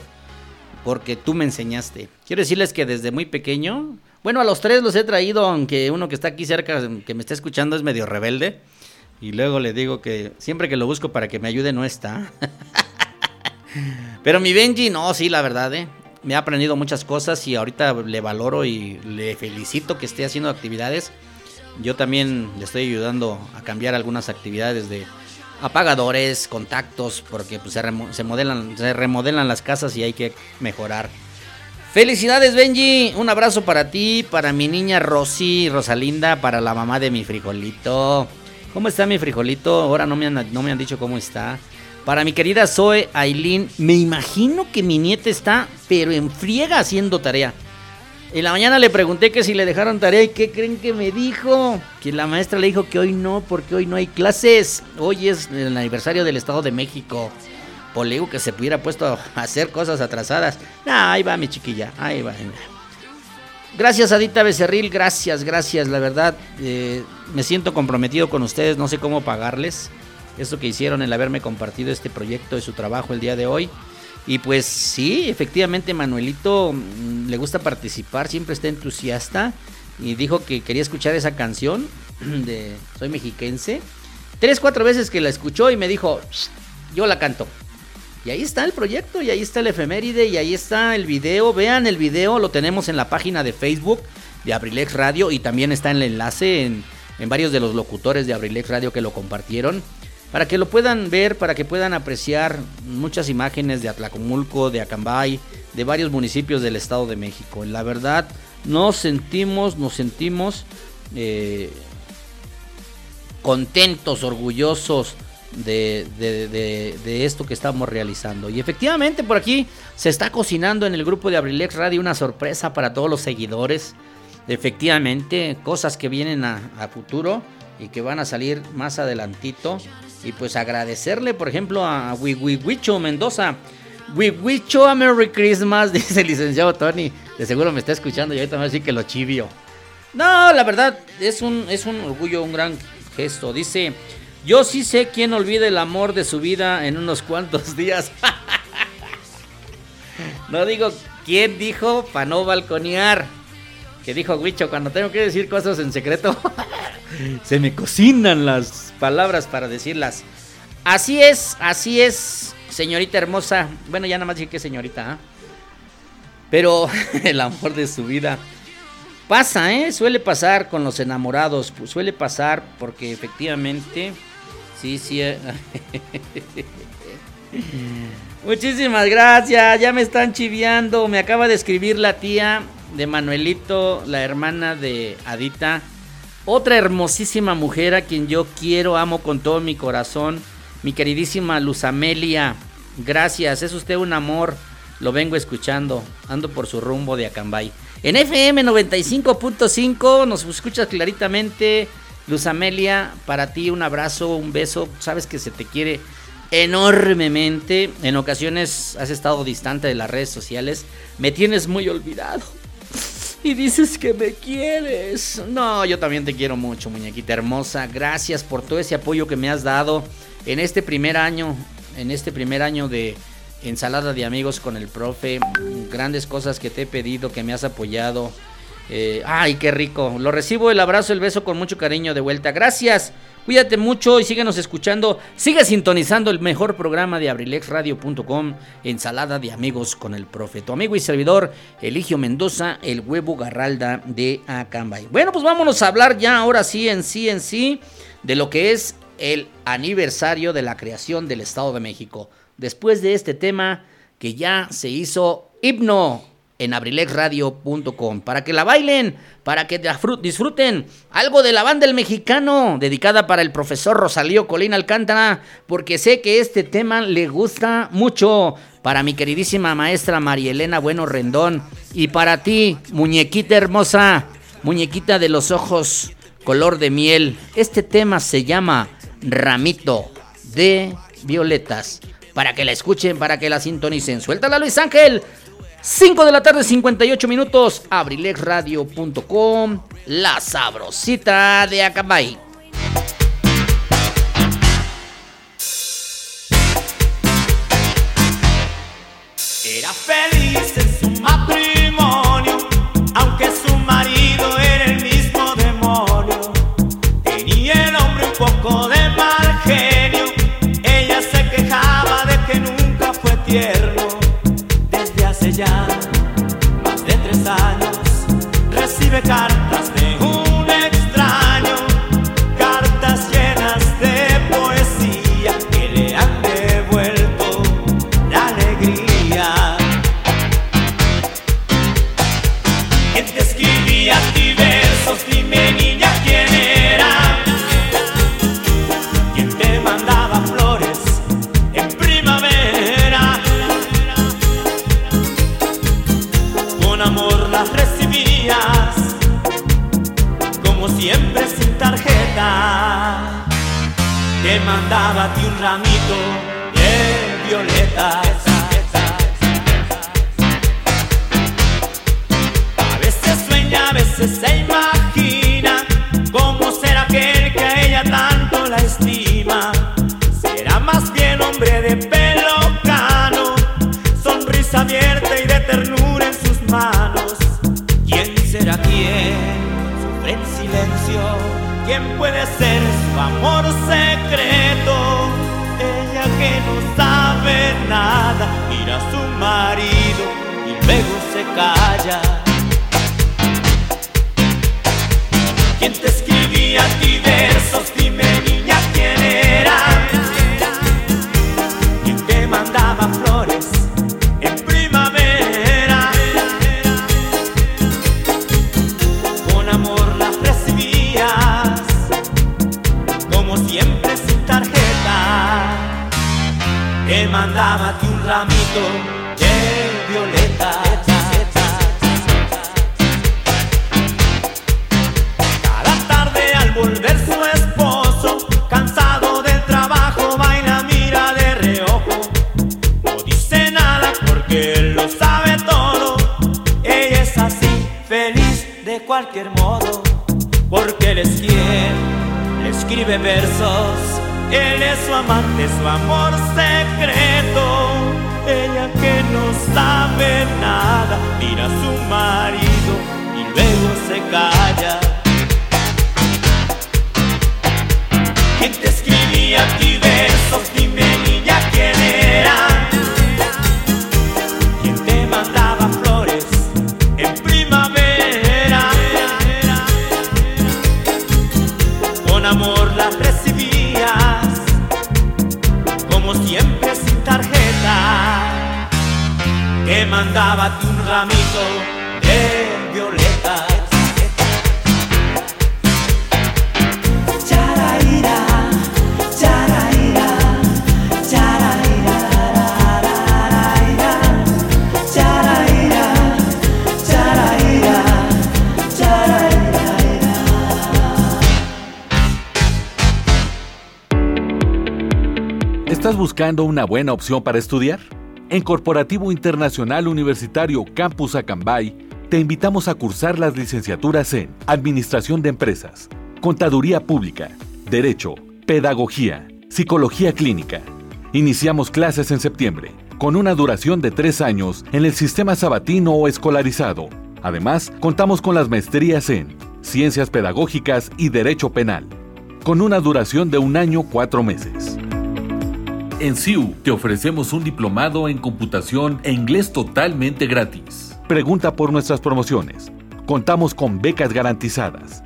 Porque tú me enseñaste. Quiero decirles que desde muy pequeño, bueno, a los tres los he traído, aunque uno que está aquí cerca, que me está escuchando, es medio rebelde. Y luego le digo que siempre que lo busco para que me ayude no está. Pero mi Benji, no, sí, la verdad, ¿eh? Me ha aprendido muchas cosas y ahorita le valoro y le felicito que esté haciendo actividades. Yo también le estoy ayudando a cambiar algunas actividades de apagadores, contactos, porque pues, se, se modelan, se remodelan las casas y hay que mejorar. Felicidades Benji, un abrazo para ti, para mi niña Rosy, Rosalinda, para la mamá de mi frijolito. ¿Cómo está mi frijolito? Ahora no me han, no me han dicho cómo está. Para mi querida Zoe Aileen, me imagino que mi nieta está, pero en friega haciendo tarea. En la mañana le pregunté que si le dejaron tarea y qué creen que me dijo. Que la maestra le dijo que hoy no, porque hoy no hay clases. Hoy es el aniversario del Estado de México. Pues le digo que se hubiera puesto a hacer cosas atrasadas. Nah, ahí va mi chiquilla, ahí va. Gracias Adita Becerril, gracias, gracias. La verdad, eh, me siento comprometido con ustedes, no sé cómo pagarles eso que hicieron, el haberme compartido este proyecto de su trabajo el día de hoy. Y pues sí, efectivamente Manuelito mm, le gusta participar, siempre está entusiasta y dijo que quería escuchar esa canción de Soy mexiquense. Tres, cuatro veces que la escuchó y me dijo, yo la canto. Y ahí está el proyecto, y ahí está el efeméride, y ahí está el video. Vean el video, lo tenemos en la página de Facebook de Abrilex Radio y también está en el enlace en, en varios de los locutores de Abrilex Radio que lo compartieron. Para que lo puedan ver, para que puedan apreciar muchas imágenes de Atlacomulco, de Acambay, de varios municipios del Estado de México. La verdad, nos sentimos, nos sentimos eh, contentos, orgullosos de, esto que estamos realizando. Y efectivamente por aquí se está cocinando en el grupo de Abrilex Radio una sorpresa para todos los seguidores. Efectivamente, cosas que vienen a, a futuro y que van a salir más adelantito. Y pues agradecerle, por ejemplo, a Wiwiwicho Mendoza. Wiwicho, a Merry Christmas, dice el licenciado Tony. De seguro me está escuchando y ahorita me va a decir que lo chivio. No, la verdad, es un, es un orgullo, un gran gesto. Dice, yo sí sé quién olvida el amor de su vida en unos cuantos días. no digo quién dijo para no balconear. Que dijo Huicho, cuando tengo que decir cosas en secreto, se me cocinan las palabras para decirlas. Así es, así es, señorita hermosa. Bueno, ya nada más dije que señorita, ¿ah? Pero el amor de su vida. Pasa, ¿eh? Suele pasar con los enamorados. pues, suele pasar porque efectivamente. Sí, sí. eh. Muchísimas gracias. Ya me están chiviando. Me acaba de escribir la tía de Manuelito, la hermana de Adita. Otra hermosísima mujer a quien yo quiero, amo con todo mi corazón. Mi queridísima Luz Amelia. Gracias, es usted un amor. Lo vengo escuchando. Ando por su rumbo de Acambay. En FM 95.5 nos escuchas claritamente. Luz Amelia, para ti un abrazo, un beso. Sabes que se te quiere enormemente. En ocasiones has estado distante de las redes sociales. Me tienes muy olvidado. Y dices que me quieres. No, yo también te quiero mucho, muñequita hermosa. Gracias por todo ese apoyo que me has dado en este primer año. En este primer año de ensalada de amigos con el profe. Grandes cosas que te he pedido, que me has apoyado. Eh, ay, qué rico. Lo recibo el abrazo, el beso con mucho cariño de vuelta. Gracias Cuídate mucho y síguenos escuchando. Sigue sintonizando el mejor programa de abrilexradio.com, Ensalada de Amigos con el Profe. Tu amigo y servidor, Eligio Mendoza, el huevo garralda de Acambay. Bueno, pues vámonos a hablar ya ahora sí en sí en sí de lo que es el aniversario de la creación del Estado de México. Después de este tema que ya se hizo himno en abrilexradio.com para que la bailen, para que disfruten algo de la banda El Mexicano, dedicada para el profesor Rosalío Colín Alcántara, porque sé que este tema le gusta mucho para mi queridísima maestra María Elena Bueno Rendón y para ti, muñequita hermosa, muñequita de los ojos color de miel. Este tema se llama Ramito de Violetas. Para que la escuchen, para que la sintonicen. Suéltala Luis Ángel. 5 de la tarde, 58 minutos. Abrilexradio.com. La sabrosita de Acabay. Era feliz opción para estudiar? En Corporativo Internacional Universitario Campus Acambay, te invitamos a cursar las licenciaturas en Administración de Empresas, Contaduría Pública, Derecho, Pedagogía, Psicología Clínica. Iniciamos clases en septiembre, con una duración de tres años en el sistema sabatino o escolarizado. Además, contamos con las maestrías en Ciencias Pedagógicas y Derecho Penal. con una duración de un año cuatro meses. En CIU te ofrecemos un diplomado en computación e inglés totalmente gratis. Pregunta por nuestras promociones. Contamos con becas garantizadas.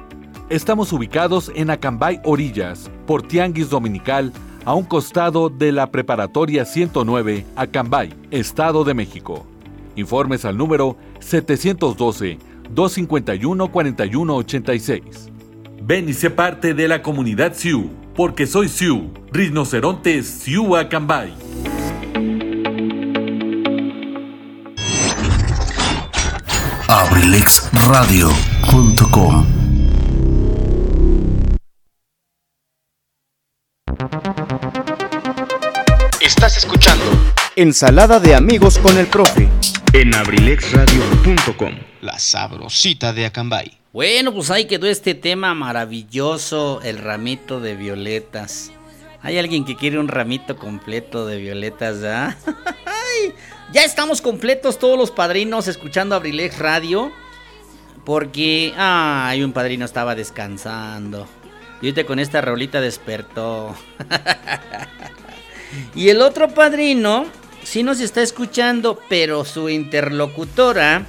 Estamos ubicados en Acambay Orillas, por Tianguis Dominical, a un costado de la Preparatoria 109, Acambay, Estado de México. Informes al número 712-251-4186. Ven y sé parte de la comunidad Siu, porque soy Siu, Rinoceronte Siu Acambay. abrilexradio.com Estás escuchando Ensalada de amigos con el profe. en abrilexradio.com. La sabrosita de Acambay. Bueno, pues ahí quedó este tema maravilloso, el ramito de violetas. ¿Hay alguien que quiere un ramito completo de violetas, ya? ya estamos completos todos los padrinos escuchando Abrilex Radio. Porque, ay, un padrino estaba descansando. Y ahorita con esta rolita despertó. y el otro padrino sí nos está escuchando, pero su interlocutora,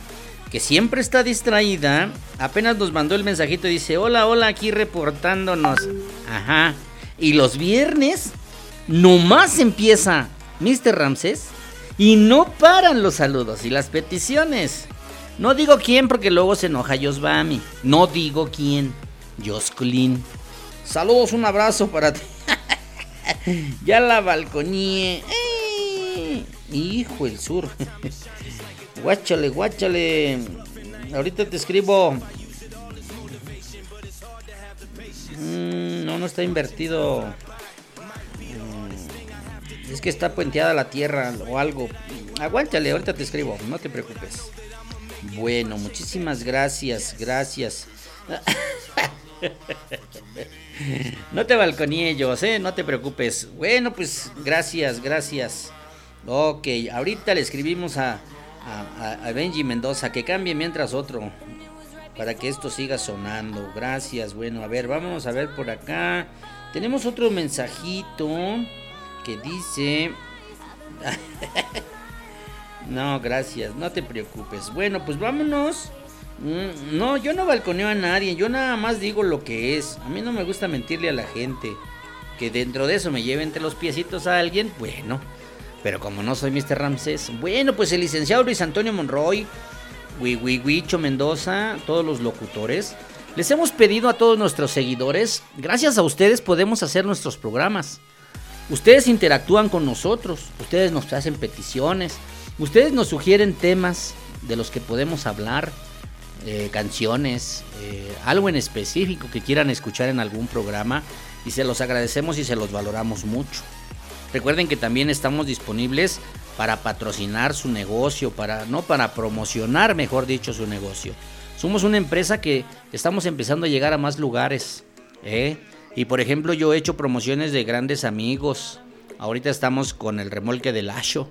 que siempre está distraída, apenas nos mandó el mensajito y dice, hola, hola, aquí reportándonos. Ajá. Y los viernes, nomás empieza Mr. Ramses y no paran los saludos y las peticiones. No digo quién porque luego se enoja Josbami. No digo quién. Josculin. Saludos, un abrazo para ti. ya la balconía. ¡Eh! Hijo el sur. Guáchale, guáchale. Ahorita te escribo. Mm, no, no está invertido. Mm, Es que está puenteada la tierra o algo. Aguántale, ahorita te escribo, no te preocupes. Bueno, muchísimas gracias, gracias. No te balconíe yo, ¿eh? No te preocupes. Bueno, pues gracias, gracias. Ok, ahorita le escribimos a, a, Benji Mendoza que cambie mientras otro. Para que esto siga sonando. Gracias. Bueno, a ver, vamos a ver por acá. Tenemos otro mensajito que dice... no, gracias. No te preocupes. Bueno, pues vámonos. Mm, No, yo no balconeo a nadie, yo nada más digo lo que es. A mí no me gusta mentirle a la gente. Que dentro de eso me lleve entre los piecitos a alguien, bueno. Pero como no soy Mr. Ramsés, bueno, pues el licenciado Luis Antonio Monroy, Wiwiwicho Mendoza, todos los locutores, les hemos pedido a todos nuestros seguidores, gracias a ustedes podemos hacer nuestros programas. Ustedes interactúan con nosotros, ustedes nos hacen peticiones, ustedes nos sugieren temas de los que podemos hablar eh, canciones, eh, algo en específico que quieran escuchar en algún programa y se los agradecemos y se los valoramos mucho. Recuerden que también estamos disponibles para patrocinar su negocio, para no para promocionar, mejor dicho, su negocio. Somos una empresa que estamos empezando a llegar a más lugares. ¿eh? Y por ejemplo, yo he hecho promociones de grandes amigos. Ahorita estamos con el remolque del Asho.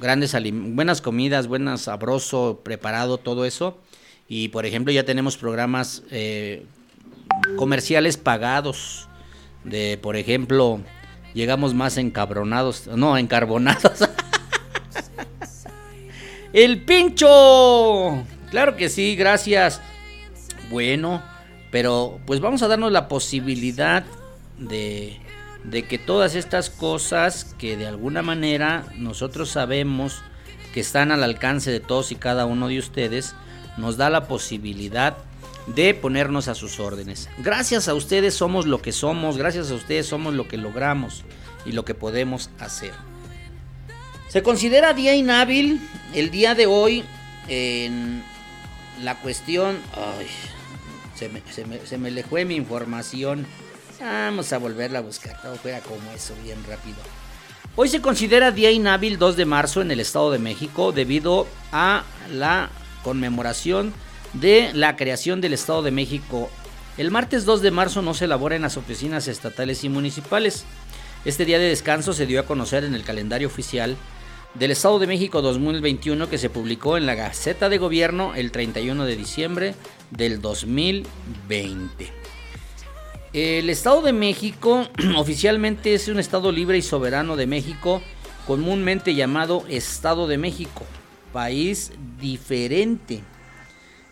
Grandes buenas comidas, buenas sabroso, preparado, todo eso. Y por ejemplo, ya tenemos programas eh, comerciales pagados. De, por ejemplo, llegamos más encabronados, no, encarbonados. El pincho. Claro que sí, gracias. Bueno, pero pues vamos a darnos la posibilidad de, de que todas estas cosas que de alguna manera nosotros sabemos que están al alcance de todos y cada uno de ustedes, nos da la posibilidad de ponernos a sus órdenes. Gracias a ustedes somos lo que somos, gracias a ustedes somos lo que logramos y lo que podemos hacer. Se considera día inhábil el día de hoy en la cuestión... Ay, se me, se me- se me mi información. Vamos a volverla a buscar, todo fuera como eso, bien rápido. Hoy se considera día inhábil 2 de marzo en el Estado de México debido a la conmemoración de la creación del Estado de México. El martes 2 de marzo no se elabora en las oficinas estatales y municipales. Este día de descanso se dio a conocer en el calendario oficial del Estado de México 2021 que se publicó en la Gaceta de Gobierno el 31 de diciembre del 2020. El Estado de México oficialmente es un Estado libre y soberano de México, comúnmente llamado Estado de México, país diferente.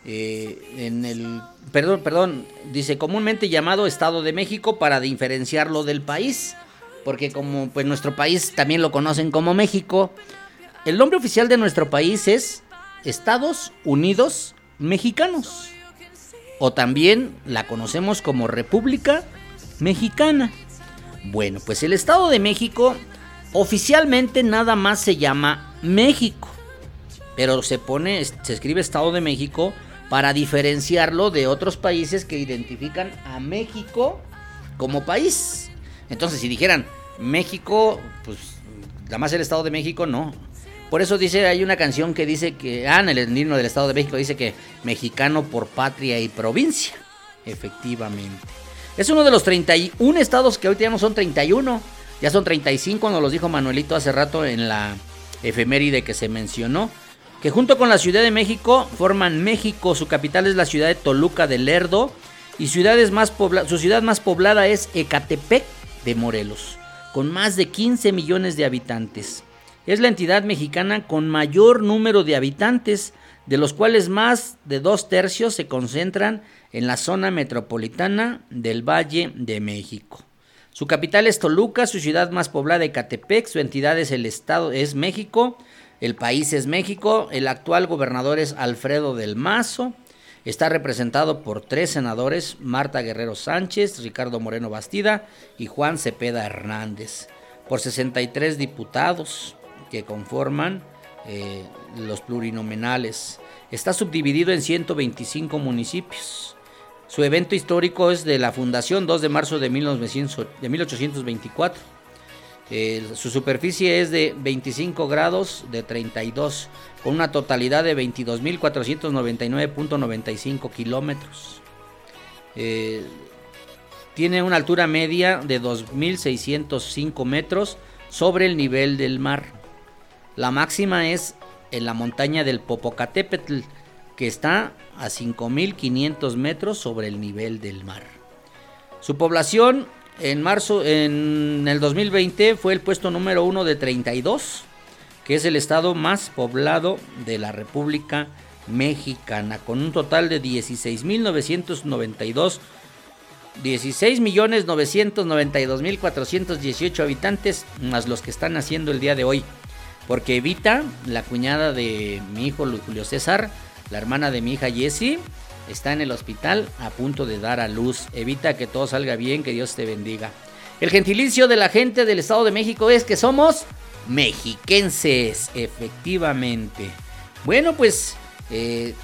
Eh, en el, perdón, perdón, dice comúnmente llamado Estado de México para diferenciarlo del país, porque como pues nuestro país también lo conocen como México, el nombre oficial de nuestro país es Estados Unidos Mexicanos o también la conocemos como República Mexicana. Bueno, pues el Estado de México oficialmente nada más se llama México, pero se pone, se escribe Estado de México para diferenciarlo de otros países que identifican a México como país. Entonces, si dijeran México, pues nada más el Estado de México, no. Por eso dice, hay una canción que dice que, ah, en el himno del Estado de México dice que mexicano por patria y provincia. Efectivamente. Es uno de los 31 estados que ya no son 31, ya son 35, nos los dijo Manuelito hace rato en la efeméride que se mencionó. Que junto con la Ciudad de México forman México, su capital es la ciudad de Toluca de Lerdo y ciudades más su ciudad más poblada es Ecatepec de Morelos, con más de 15 millones de habitantes. Es la entidad mexicana con mayor número de habitantes, de los cuales más de dos tercios se concentran en la zona metropolitana del Valle de México. Su capital es Toluca, su ciudad más poblada Ecatepec, su entidad es el estado es México, el país es México, el actual gobernador es Alfredo del Mazo, está representado por tres senadores, Marta Guerrero Sánchez, Ricardo Moreno Bastida y Juan Cepeda Hernández, por 63 diputados, que conforman eh, los plurinominales. Está subdividido en 125 municipios. Su evento histórico es de la fundación 2 de marzo de, 1824. Su superficie es de 25 grados de 32, con una totalidad de 22.499.95 kilómetros. Eh, tiene una altura media de 2.605 metros sobre el nivel del mar. La máxima es en la montaña del Popocatépetl, que está a 5.500 metros sobre el nivel del mar. Su población en marzo, en el 2020, fue el puesto número uno de 32, que es el estado más poblado de la República Mexicana, con un total de 16.992 16.992.418 habitantes, más los que están naciendo el día de hoy. Porque Evita, la cuñada de mi hijo Julio César, la hermana de mi hija Jessie, está en el hospital a punto de dar a luz. Evita que todo salga bien, que Dios te bendiga. El gentilicio de la gente del Estado de México es que somos mexiquenses, efectivamente. Bueno, pues eh,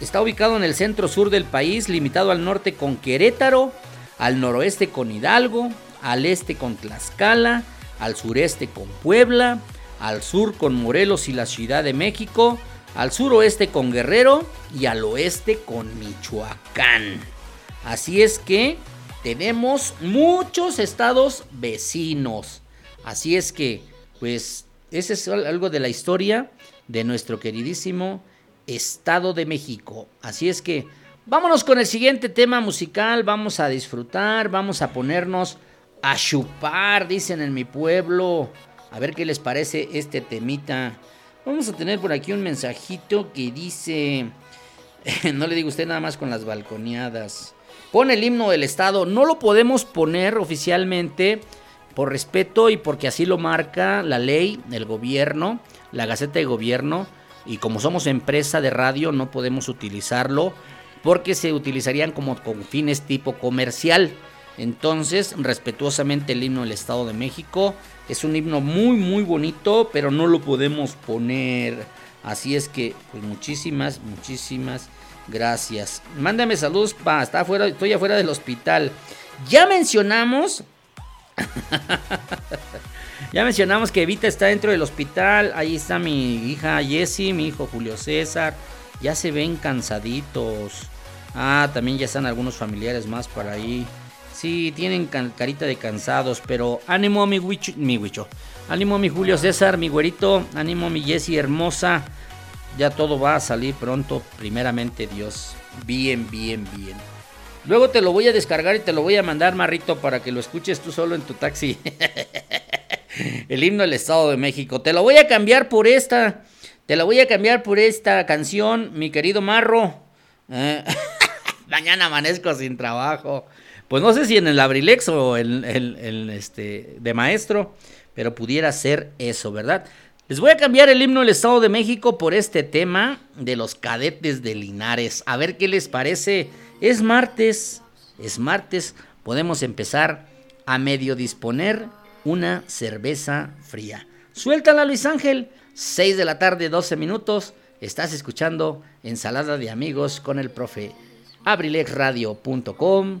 está ubicado en el centro sur del país, limitado al norte con Querétaro, al noroeste con Hidalgo, al este con Tlaxcala, al sureste con Puebla, al sur con Morelos y la Ciudad de México, al suroeste con Guerrero y al oeste con Michoacán. Así es que tenemos muchos estados vecinos. Así es que, pues, ese es algo de la historia de nuestro queridísimo Estado de México. Así es que, vámonos con el siguiente tema musical, vamos a disfrutar, vamos a ponernos a chupar, dicen en mi pueblo. A ver qué les parece este temita. Vamos a tener por aquí un mensajito que dice... no le digo usted nada más con las balconeadas. Pone el himno del Estado. No lo podemos poner oficialmente por respeto y porque así lo marca la ley, el gobierno, la Gaceta de Gobierno. Y como somos empresa de radio no podemos utilizarlo porque se utilizarían como con fines tipo comercial. Entonces, respetuosamente el himno del Estado de México es un himno muy muy bonito, pero no lo podemos poner. Así es que, pues muchísimas, muchísimas gracias. Mándame saludos, pa, está afuera, estoy afuera del hospital. Ya mencionamos. ya mencionamos que Evita está dentro del hospital. Ahí está mi hija Jessie, mi hijo Julio César. Ya se ven cansaditos. Ah, también ya están algunos familiares más por ahí. Sí, tienen carita de cansados, pero ánimo mi huicho, mi. Ánimo mi Julio César, mi güerito, ánimo mi Jessie hermosa. Ya todo va a salir pronto, primeramente Dios. Bien, bien, bien. Luego te lo voy a descargar y te lo voy a mandar, Marrito, para que lo escuches tú solo en tu taxi. El himno del Estado de México. Te lo voy a cambiar por esta. Te lo voy a cambiar por esta canción, mi querido Marro. Eh, mañana amanezco sin trabajo. Pues no sé si en el Abrilex o en este, de maestro, pero pudiera ser eso, ¿verdad? Les voy a cambiar el himno del Estado de México por este tema de los cadetes de Linares. A ver qué les parece. Es martes, es martes, podemos empezar a medio disponer una cerveza fría. Suéltala Luis Ángel, 6 de la tarde, 12 minutos. Estás escuchando Ensalada de Amigos con el profe. abrilexradio.com,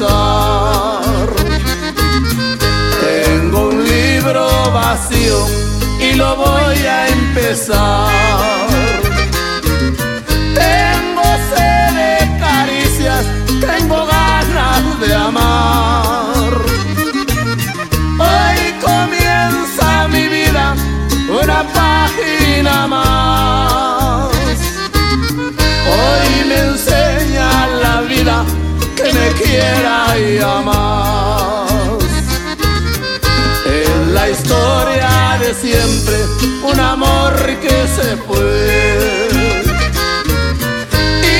a besar vacío y lo voy a empezar. Tengo sed de caricias, tengo ganas de amar. Hoy comienza mi vida una página más. Me quiera y amar la historia de siempre, un amor que se fue. Y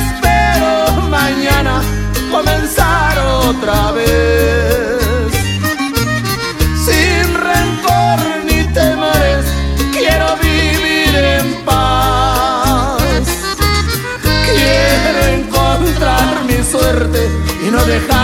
espero mañana comenzar otra vez. Y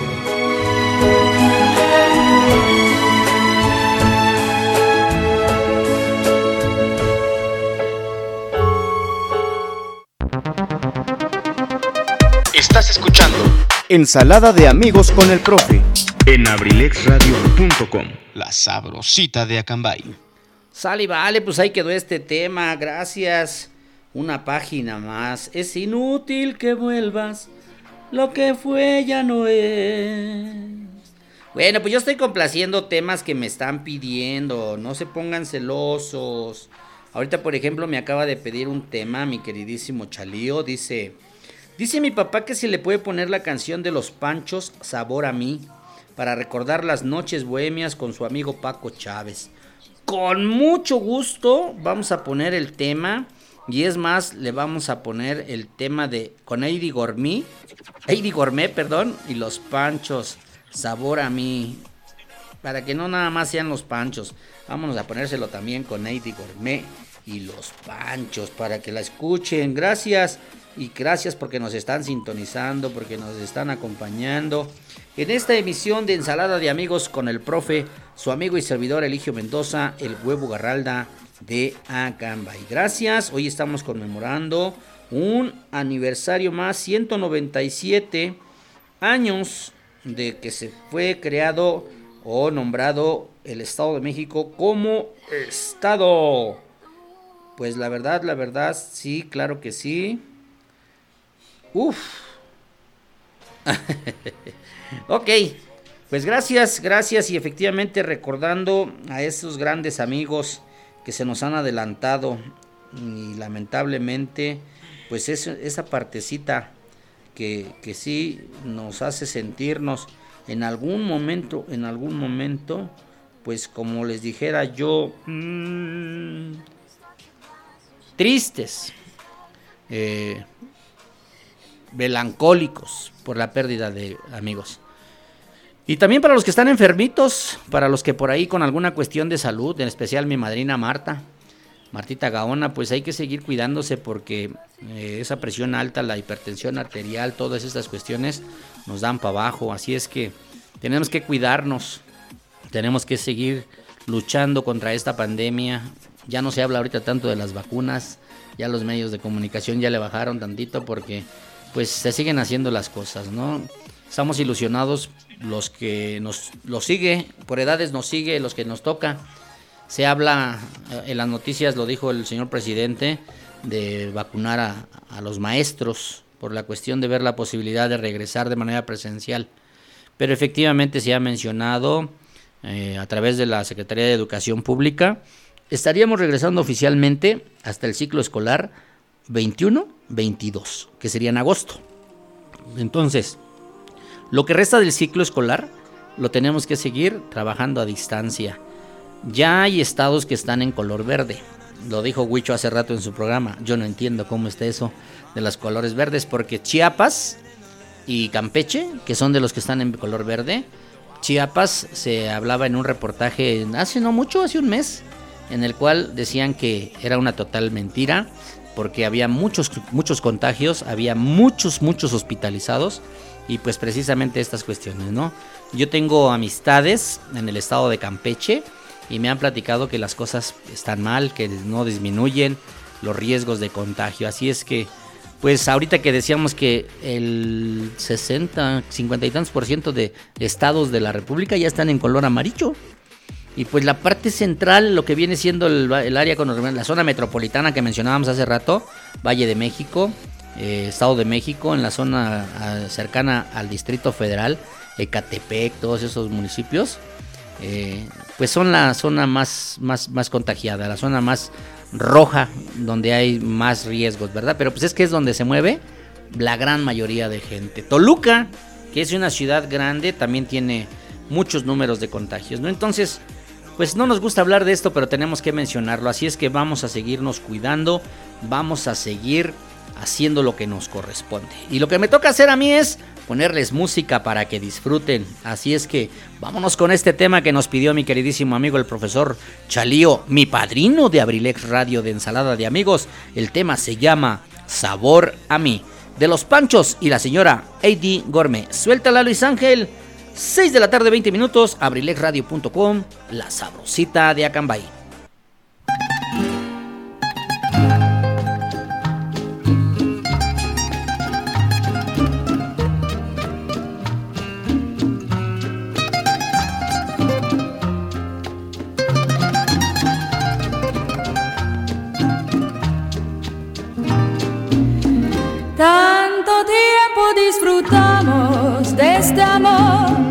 Ensalada de amigos con el profe. En abrilexradio.com. La sabrosita de Acambay. Sale vale, pues ahí quedó este tema. Gracias. Una página más. Es inútil que vuelvas. Lo que fue ya no es. Bueno, pues yo estoy complaciendo temas que me están pidiendo. No se pongan celosos. Ahorita, por ejemplo, me acaba de pedir un tema, mi queridísimo Chalío. Dice. Dice mi papá que si le puede poner la canción de los Panchos, Sabor a mí, para recordar las noches bohemias con su amigo Paco Chávez. con mucho gusto vamos a poner el tema. Y es más, le vamos a poner el tema de con Heidi Gourmet, Heidi Gourmet, perdón, y los panchos, sabor a mí. Para que no nada más sean los panchos, vámonos a ponérselo también con Heidi Gourmet y los panchos para que la escuchen. Gracias y gracias porque nos están sintonizando, porque nos están acompañando. En esta emisión de Ensalada de Amigos con el profe, su amigo y servidor Eligio Mendoza, el huevo Garralda de Acambay. Gracias, hoy estamos conmemorando un aniversario más, 197 años de que se fue creado o nombrado el Estado de México como Estado. Pues la verdad, la verdad, sí, claro que sí. Uf. ok, pues gracias, gracias y efectivamente recordando a esos grandes amigos que se nos han adelantado y lamentablemente pues esa partecita que, que sí nos hace sentirnos en algún momento, en algún momento, pues como les dijera yo, mmm, tristes, eh, melancólicos por la pérdida de amigos. Y también para los que están enfermitos, para los que por ahí con alguna cuestión de salud, en especial mi madrina Marta, Martita Gaona, pues hay que seguir cuidándose porque eh, esa presión alta, la hipertensión arterial, todas estas cuestiones nos dan para abajo. Así es que tenemos que cuidarnos, tenemos que seguir luchando contra esta pandemia. Ya no se habla ahorita tanto de las vacunas, ya los medios de comunicación ya le bajaron tantito porque pues se siguen haciendo las cosas, ¿no? Estamos ilusionados los que nos lo sigue, por edades nos sigue, los que nos toca. Se habla eh, en las noticias, lo dijo el señor presidente, de vacunar a, a los maestros por la cuestión de ver la posibilidad de regresar de manera presencial. Pero efectivamente se ha mencionado eh, a través de la Secretaría de Educación Pública, estaríamos regresando oficialmente hasta el ciclo escolar 21-22, que sería en agosto. Entonces, lo que resta del ciclo escolar lo tenemos que seguir trabajando a distancia. Ya hay estados que están en color verde. Lo dijo Huicho hace rato en su programa. Yo no entiendo cómo está eso de los colores verdes, porque Chiapas y Campeche, que son de los que están en color verde, Chiapas se hablaba en un reportaje hace no mucho, hace un mes, en el cual decían que era una total mentira, porque había muchos, muchos contagios, había muchos, muchos hospitalizados y pues precisamente estas cuestiones, ¿no? Yo tengo amistades en el estado de Campeche y me han platicado que las cosas están mal, que no disminuyen los riesgos de contagio, así es que pues ahorita que decíamos que el 60, 50 y tantos por ciento de estados de la República ya están en color amarillo. Y pues la parte central, lo que viene siendo el, área con la zona metropolitana que mencionábamos hace rato, Valle de México, eh, Estado de México, en la zona cercana al Distrito Federal, Ecatepec, todos esos municipios, eh, pues son la zona más, más, más contagiada, la zona más roja, donde hay más riesgos, ¿verdad? Pero pues es que es donde se mueve la gran mayoría de gente. Toluca, que es una ciudad grande, también tiene muchos números de contagios, ¿no? Entonces, pues no nos gusta hablar de esto, pero tenemos que mencionarlo. Así es que vamos a seguirnos cuidando, vamos a seguir haciendo lo que nos corresponde. Y lo que me toca hacer a mí es ponerles música para que disfruten. Así es que vámonos con este tema que nos pidió mi queridísimo amigo el profesor Chalío, mi padrino de Abrilex Radio de Ensalada de Amigos. El tema se llama Sabor a mí. De los Panchos y la señora A.D. Gourmet. Suéltala Luis Ángel. 6 de la tarde, 20 minutos, abrilexradio.com, la sabrosita de Acambay. Tanto tiempo disfrutamos de este amor,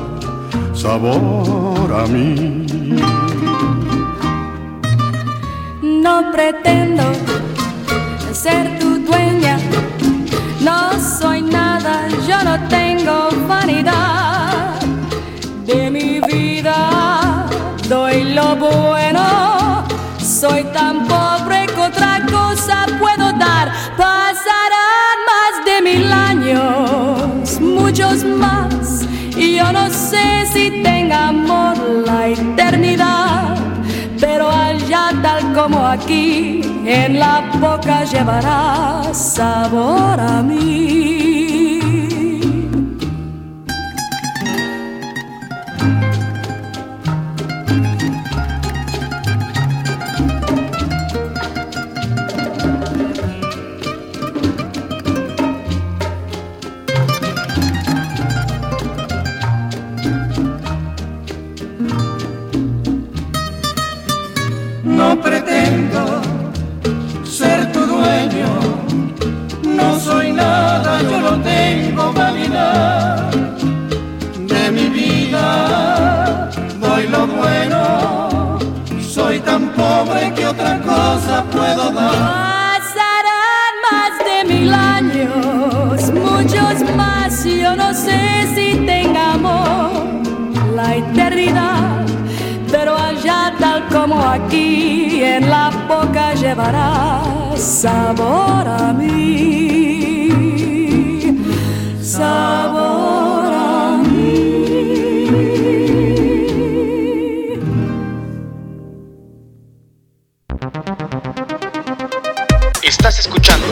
sabor a mí. No pretendo ser tu dueña, no soy nada, yo no tengo vanidad de mi vida, doy lo bueno, soy tan pobre que otra cosa puedo dar, pasarán más de mil años, muchos más, y yo no sé si tenga amor la eternidad pero allá tal como aquí, en la boca llevará sabor a mí. Nada, yo no tengo vanidad. De mi vida, doy lo bueno, soy tan pobre que otra cosa puedo dar. Pasarán más de mil años, muchos más, yo no sé si tengamos la eternidad, pero allá tal como aquí, en la boca llevará sabor a mí, sabor a mí. Estás escuchando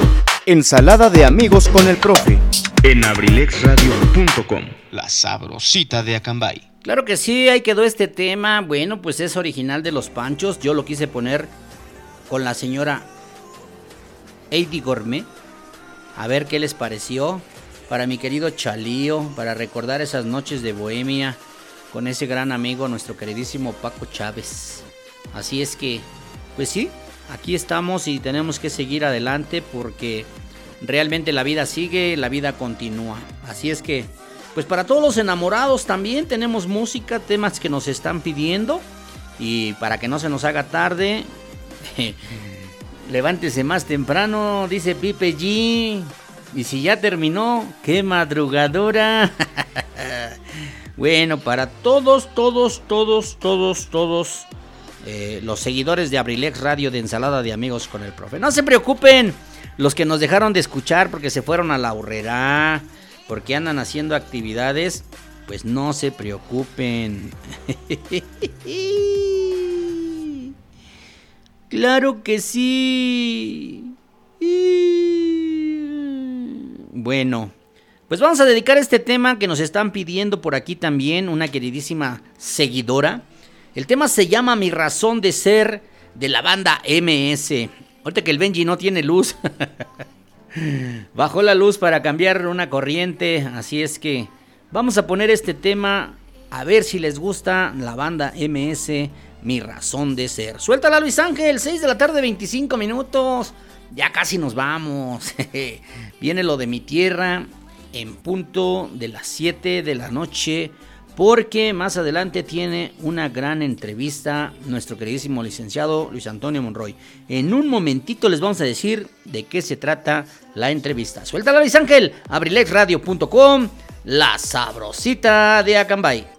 Ensalada de amigos con el profe. en abrilexradio.com. La sabrosita de Acambay. Claro que sí, ahí quedó este tema. Bueno, pues es original de los Panchos. Yo lo quise poner con la señora Heidi Gourmet. A ver qué les pareció. Para mi querido Chalío, para recordar esas noches de Bohemia con ese gran amigo, nuestro queridísimo Paco Chávez. Así es que, pues sí, aquí estamos y tenemos que seguir adelante porque realmente la vida sigue, la vida continúa. Así es que, pues para todos los enamorados también tenemos música, temas que nos están pidiendo. Y para que no se nos haga tarde, levántese más temprano, dice Pipe G. Y si ya terminó, qué madrugadora. bueno, para todos, todos, todos, todos, todos eh, los seguidores de Abrilex Radio de Ensalada de Amigos con el Profe. No se preocupen, los que nos dejaron de escuchar porque se fueron a la horrera, porque andan haciendo actividades, pues no se preocupen. claro que sí. Bueno, pues vamos a dedicar este tema que nos están pidiendo por aquí también una queridísima seguidora. El tema se llama Mi razón de ser de la banda MS. Ahorita que el Benji no tiene luz. Bajó la luz para cambiar una corriente. Así es que vamos a poner este tema. A ver si les gusta la banda MS. Mi razón de ser. Suéltala Luis Ángel. 6 de la tarde, 25 minutos. Ya casi nos vamos. Viene lo de mi tierra. En punto de las 7 de la noche porque más adelante tiene una gran entrevista nuestro queridísimo licenciado Luis Antonio Monroy. En un momentito les vamos a decir de qué se trata la entrevista. Suéltala Luis Ángel, abrilexradio.com, la sabrosita de Acambay.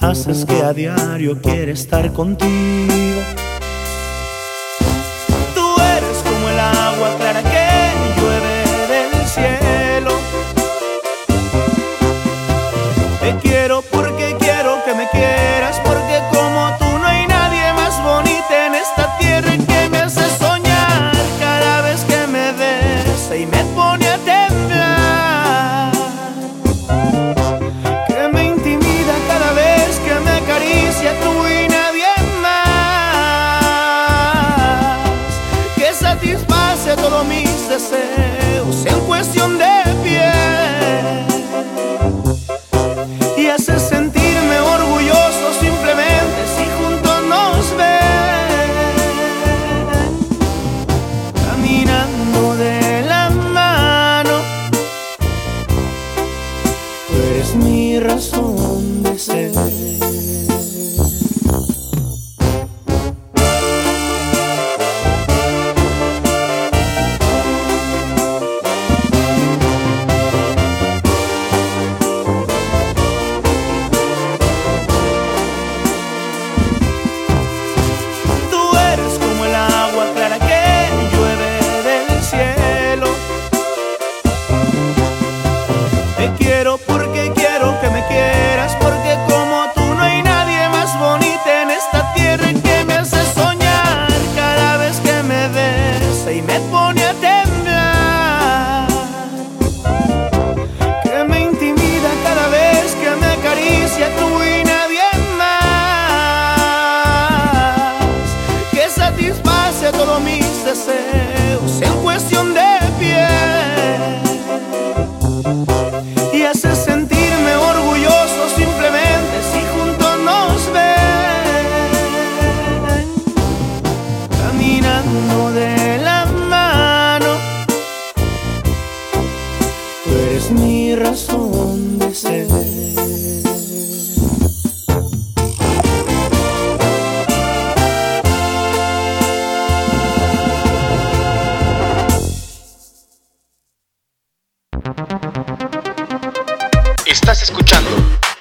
Haces que a diario quiera estar contigo.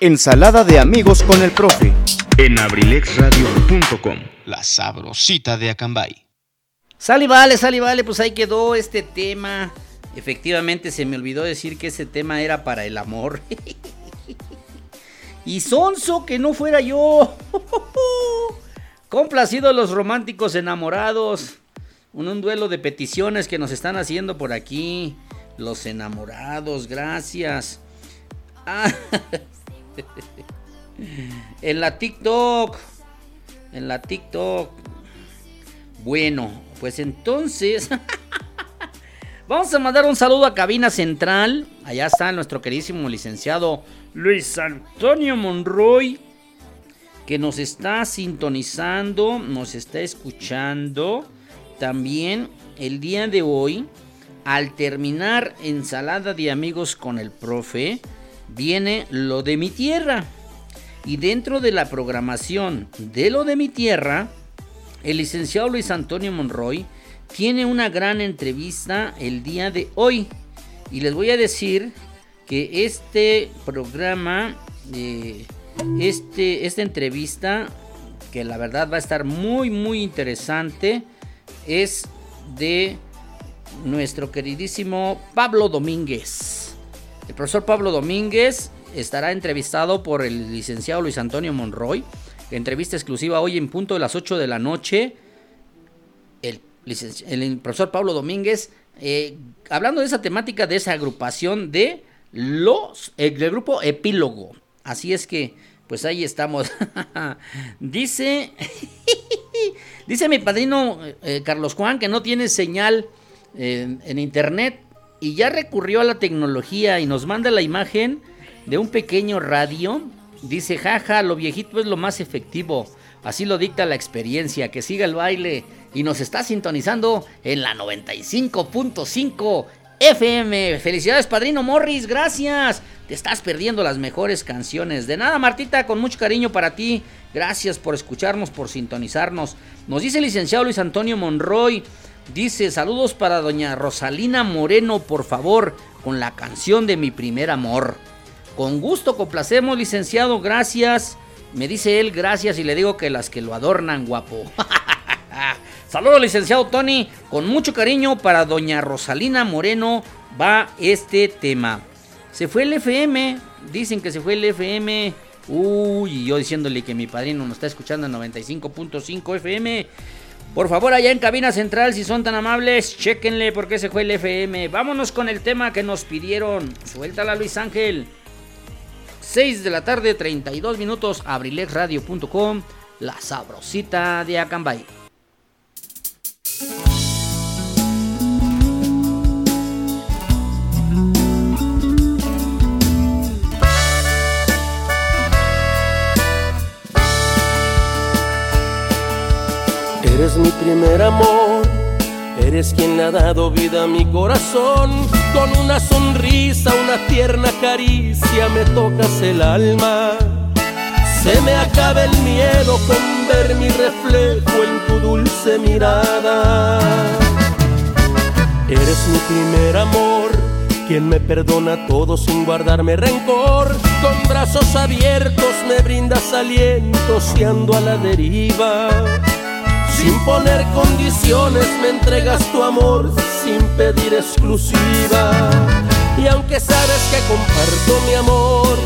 Ensalada de amigos con el profe. en abrilexradio.com. La sabrosita de Acambay. Sale y vale, sale y vale, pues ahí quedó este tema. Efectivamente se me olvidó decir que ese tema era para el amor. y sonso que no fuera yo. Complacidos los románticos enamorados. Un, un duelo de peticiones que nos están haciendo por aquí. Los enamorados, gracias. Ah, en la TikTok. En la TikTok. Bueno, pues entonces. Vamos a mandar un saludo a Cabina Central. Allá está nuestro queridísimo licenciado Luis Antonio Monroy. Que nos está sintonizando, nos está escuchando. También el día de hoy, al terminar ensalada de amigos con el profe, viene lo de mi tierra. Y dentro de la programación de lo de mi tierra, el licenciado Luis Antonio Monroy tiene una gran entrevista el día de hoy. Y les voy a decir que este programa, eh, este, esta entrevista, que la verdad va a estar muy, muy interesante, es de nuestro queridísimo Pablo Domínguez. El profesor Pablo Domínguez estará entrevistado por el licenciado Luis Antonio Monroy. Entrevista exclusiva hoy en punto de las 8 de la noche. El, el profesor Pablo Domínguez, eh, hablando de esa temática, de esa agrupación de los, el, del grupo Epílogo. Así es que, pues ahí estamos. dice, dice mi padrino eh, Carlos Juan que no tiene señal en internet y ya recurrió a la tecnología y nos manda la imagen de un pequeño radio. Dice, jaja, lo viejito es lo más efectivo. Así lo dicta la experiencia, que siga el baile. Y nos está sintonizando en la 95.5 FM. Felicidades, padrino Morris, gracias. Te estás perdiendo las mejores canciones. De nada, Martita, con mucho cariño para ti. Gracias por escucarnos, por sintonizarnos. Nos dice el licenciado Luis Antonio Monroy. Dice, saludos para doña Rosalina Moreno, por favor, con la canción de mi primer amor. Con gusto complacemos, licenciado, gracias. Me dice él gracias y le digo que las que lo adornan, guapo. Saludos, licenciado Tony. Con mucho cariño para doña Rosalina Moreno va este tema. Se fue el FM. Dicen que se fue el FM. Uy, yo diciéndole que mi padrino nos está escuchando en 95.5 FM. Por favor, allá en cabina central, si son tan amables, chequenle por qué se fue el FM. Vámonos con el tema que nos pidieron. Suéltala, Luis Ángel. 6 de la tarde, 32 minutos, abrilexradio.com, la sabrosita de Acambay. Eres mi primer amor, eres quien le ha dado vida a mi corazón. Con una sonrisa, una tierna caricia me tocas el alma. Se me acaba el miedo con ver mi reflejo en tu dulce mirada. Eres mi primer amor, quien me perdona todo sin guardarme rencor. Con brazos abiertos me brindas aliento si ando a la deriva. Sin poner condiciones me entregas tu amor sin pedir exclusiva. Y aunque sabes que comparto mi amor,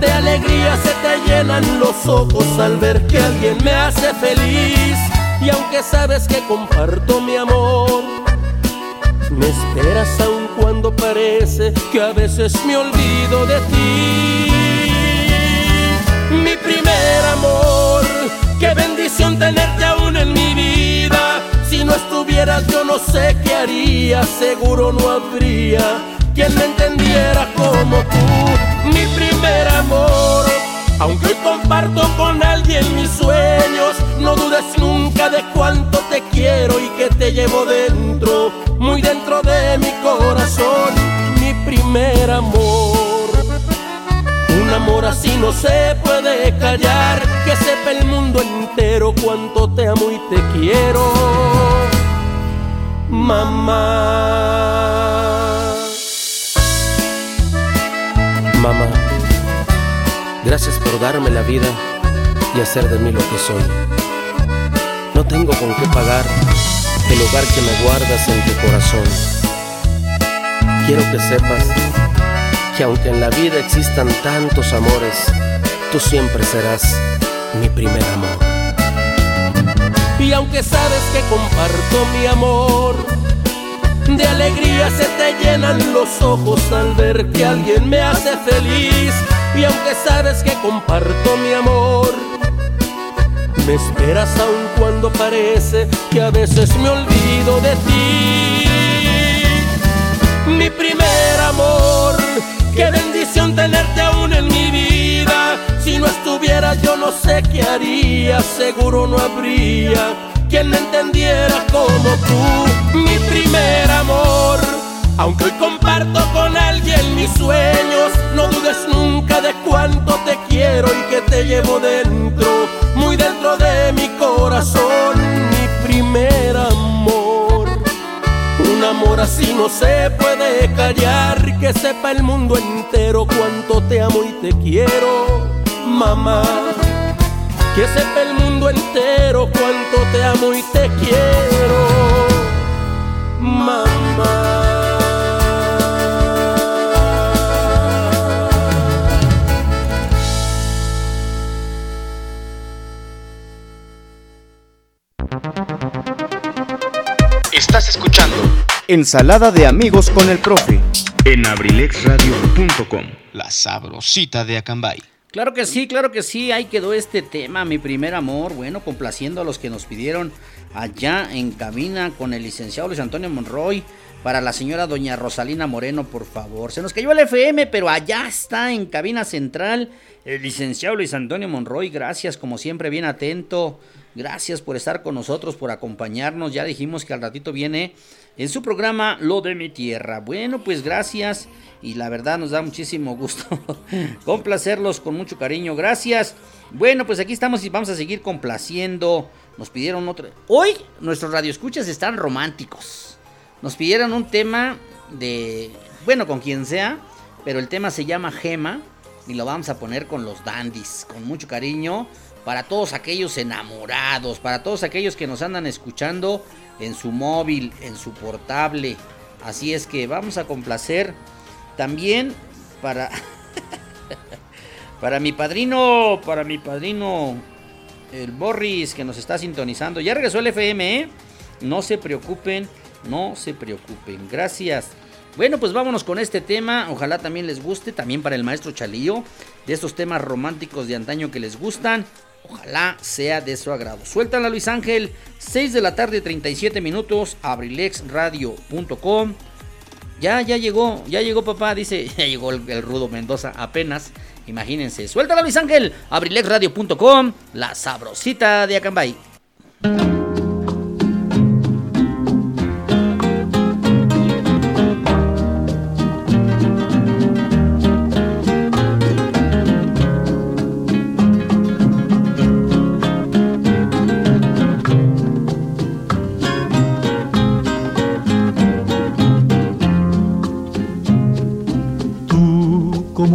de alegría se te llenan los ojos al ver que alguien me hace feliz. Y aunque sabes que comparto mi amor, me esperas aun cuando parece que a veces me olvido de ti. Mi primer amor, qué bendición tenerte aún en mi vida. Si no estuvieras yo no sé qué haría, seguro no habría quien me entendiera como tú. Mi primer amor, aunque hoy comparto con alguien mis sueños, no dudes nunca de cuánto te quiero y que te llevo dentro, muy dentro de mi corazón. Mi primer amor. Un amor así no se puede callar, que sepa el mundo entero cuánto te amo y te quiero, mamá. Mamá, gracias por darme la vida y hacer de mí lo que soy. No tengo con qué pagar el hogar que me guardas en tu corazón. Quiero que sepas que aunque en la vida existan tantos amores, tú siempre serás mi primer amor. Y aunque sabes que comparto mi amor, de alegría se te llenan los ojos al ver que alguien me hace feliz. Y aunque sabes que comparto mi amor, me esperas aun cuando parece que a veces me olvido de ti. Mi primer amor, qué bendición tenerte aún en mi vida. Si no estuvieras yo no sé qué haría, seguro no habría quien me entendiera como tú. Mi primer amor, aunque hoy comparto con alguien mis sueños, no dudes nunca de cuánto te quiero y que te llevo dentro, muy dentro de mi corazón. Mi primer amor. Amor así no se puede callar, que sepa el mundo entero cuánto te amo y te quiero, mamá. Que sepa el mundo entero Ensalada de amigos con el profe. en abrilexradio.com. La sabrosita de Acambay. Claro que sí, claro que sí, ahí quedó este tema, mi primer amor, bueno, complaciendo a los que nos pidieron allá en cabina con el licenciado Luis Antonio Monroy, para la señora doña Rosalina Moreno, por favor. Se nos cayó el FM, pero allá está en cabina central el licenciado Luis Antonio Monroy, gracias, como siempre, bien atento, gracias por estar con nosotros, por acompañarnos, ya dijimos que al ratito viene en su programa Lo de mi tierra. Bueno, pues gracias y la verdad nos da muchísimo gusto complacerlos con mucho cariño. Gracias. Bueno, pues aquí estamos y vamos a seguir complaciendo. Nos pidieron otro. Hoy nuestros radioescuchas están románticos. Nos pidieron un tema de. Bueno, con quien sea. Pero el tema se llama Gema. Y lo vamos a poner con los dandies. Con mucho cariño. Para todos aquellos enamorados. Para todos aquellos que nos andan escuchando en su móvil, en su portable. Así es que vamos a complacer también para para mi padrino, para mi padrino el Boris que nos está sintonizando. Ya regresó el FM, ¿eh? No se preocupen, no se preocupen. Gracias. Bueno, pues vámonos con este tema. Ojalá también les guste, también para el maestro Chalío, de estos temas románticos de antaño que les gustan. Ojalá sea de su agrado. Suéltala Luis Ángel, 6 de la tarde, 37 minutos, abrilexradio.com. Ya, ya llegó, ya llegó papá, dice, ya llegó el, Rudo Mendoza apenas. Imagínense, suéltala Luis Ángel, abrilexradio.com, la sabrosita de Acambay.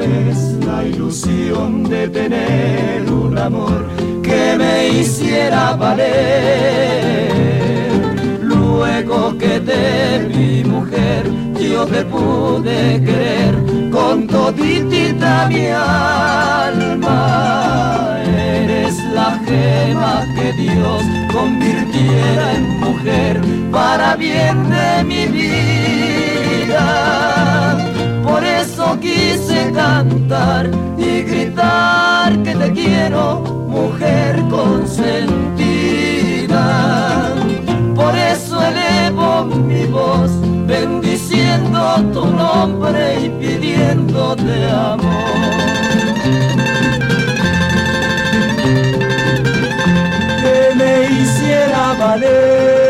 vez la ilusión de tener un amor que me hiciera valer. Luego que te vi mujer, yo te pude querer con toditita mi alma. Eres la gema que Dios convirtiera en mujer para bien de mi vida quise cantar y gritar que te quiero, mujer consentida. Por eso elevo mi voz, bendiciendo tu nombre y pidiéndote amor. Que me hiciera valer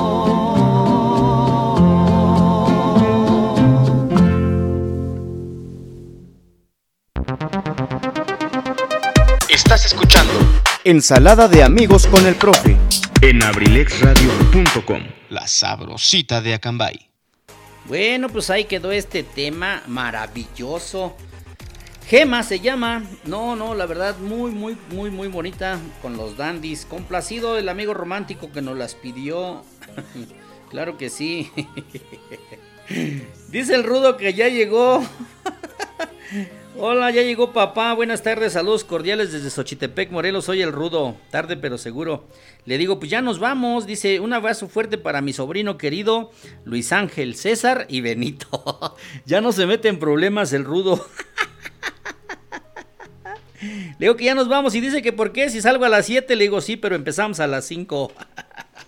Ensalada de amigos con el profe en abrilexradio.com, la sabrosita de Acambay. Bueno, pues ahí quedó este tema maravilloso Gema se llama. No, no, la verdad, muy, muy, muy, muy bonita con los dandies. Complacido el amigo romántico que nos las pidió. claro que sí. Dice el rudo que ya llegó. Hola, ya llegó papá. Buenas tardes, saludos cordiales desde Xochitepec, Morelos. Soy el rudo. Tarde pero seguro. Le digo, pues ya nos vamos. Dice, un abrazo fuerte para mi sobrino querido Luis Ángel, César y Benito. ya no se mete en problemas el rudo. Le digo que ya nos vamos y dice que por qué, si salgo a las 7, le digo sí, pero empezamos a las 5.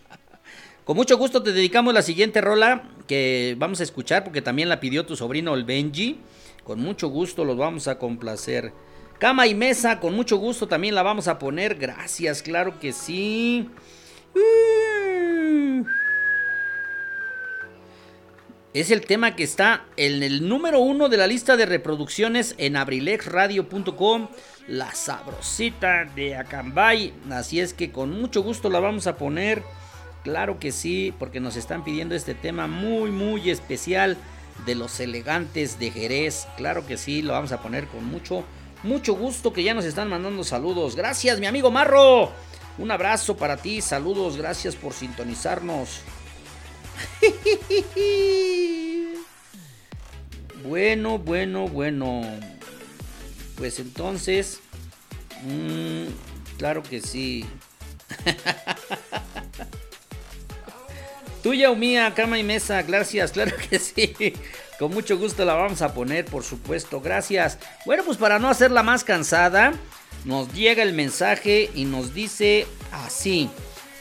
Con mucho gusto te dedicamos la siguiente rola que vamos a escuchar porque también la pidió tu sobrino el Benji. Con mucho gusto los vamos a complacer. Cama y mesa, con mucho gusto también la vamos a poner. Gracias, claro que sí. Es el tema que está en el número uno de la lista de reproducciones en abrilexradio.com. La sabrosita de Acambay. Así es que con mucho gusto la vamos a poner. Claro que sí, porque nos están pidiendo este tema muy, muy especial de los elegantes de Jerez. Claro que sí, lo vamos a poner con mucho, mucho gusto que ya nos están mandando saludos. Gracias, mi amigo Marro. Un abrazo para ti, saludos, gracias por sintonizarnos. Bueno, bueno, bueno. Pues entonces... Mmm, claro que sí. Tuya o mía, cama y mesa, gracias, claro que sí. Con mucho gusto la vamos a poner, por supuesto, gracias. Bueno, pues para no hacerla más cansada, nos llega el mensaje y nos dice así.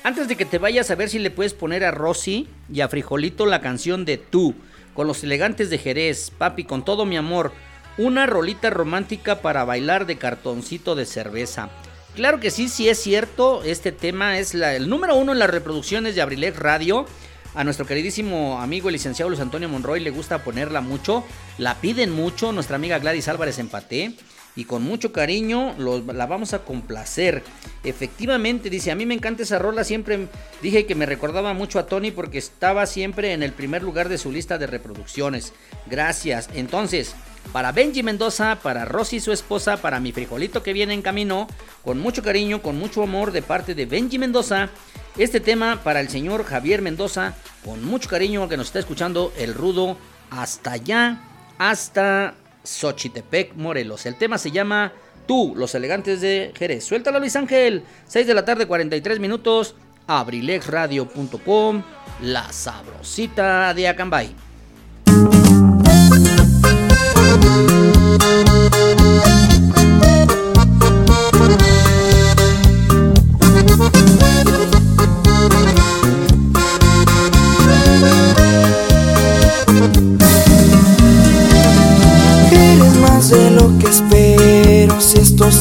Antes de que te vayas a ver si le puedes poner a Rosy y a Frijolito la canción de Tú, con los elegantes de Jerez, papi, con todo mi amor, una rolita romántica para bailar de cartoncito de cerveza. Claro que sí, sí es cierto, este tema es el número uno en las reproducciones de Abrilex Radio. A nuestro queridísimo amigo el licenciado Luis Antonio Monroy le gusta ponerla mucho, la piden mucho, nuestra amiga Gladys Álvarez Empaté y con mucho cariño la vamos a complacer. Efectivamente, dice, a mí me encanta esa rola, siempre dije que me recordaba mucho a Tony porque estaba siempre en el primer lugar de su lista de reproducciones. Gracias. Entonces, para Benji Mendoza, para Rosy su esposa, para mi frijolito que viene en camino, con mucho cariño, con mucho amor de parte de Benji Mendoza, este tema para el señor Javier Mendoza, con mucho cariño que nos está escuchando el rudo hasta allá, hasta Xochitepec, Morelos. El tema se llama Tú, los elegantes de Jerez. Suéltalo Luis Ángel, 6 de la tarde, 43 minutos, abrilexradio.com, la sabrosita de Acambay.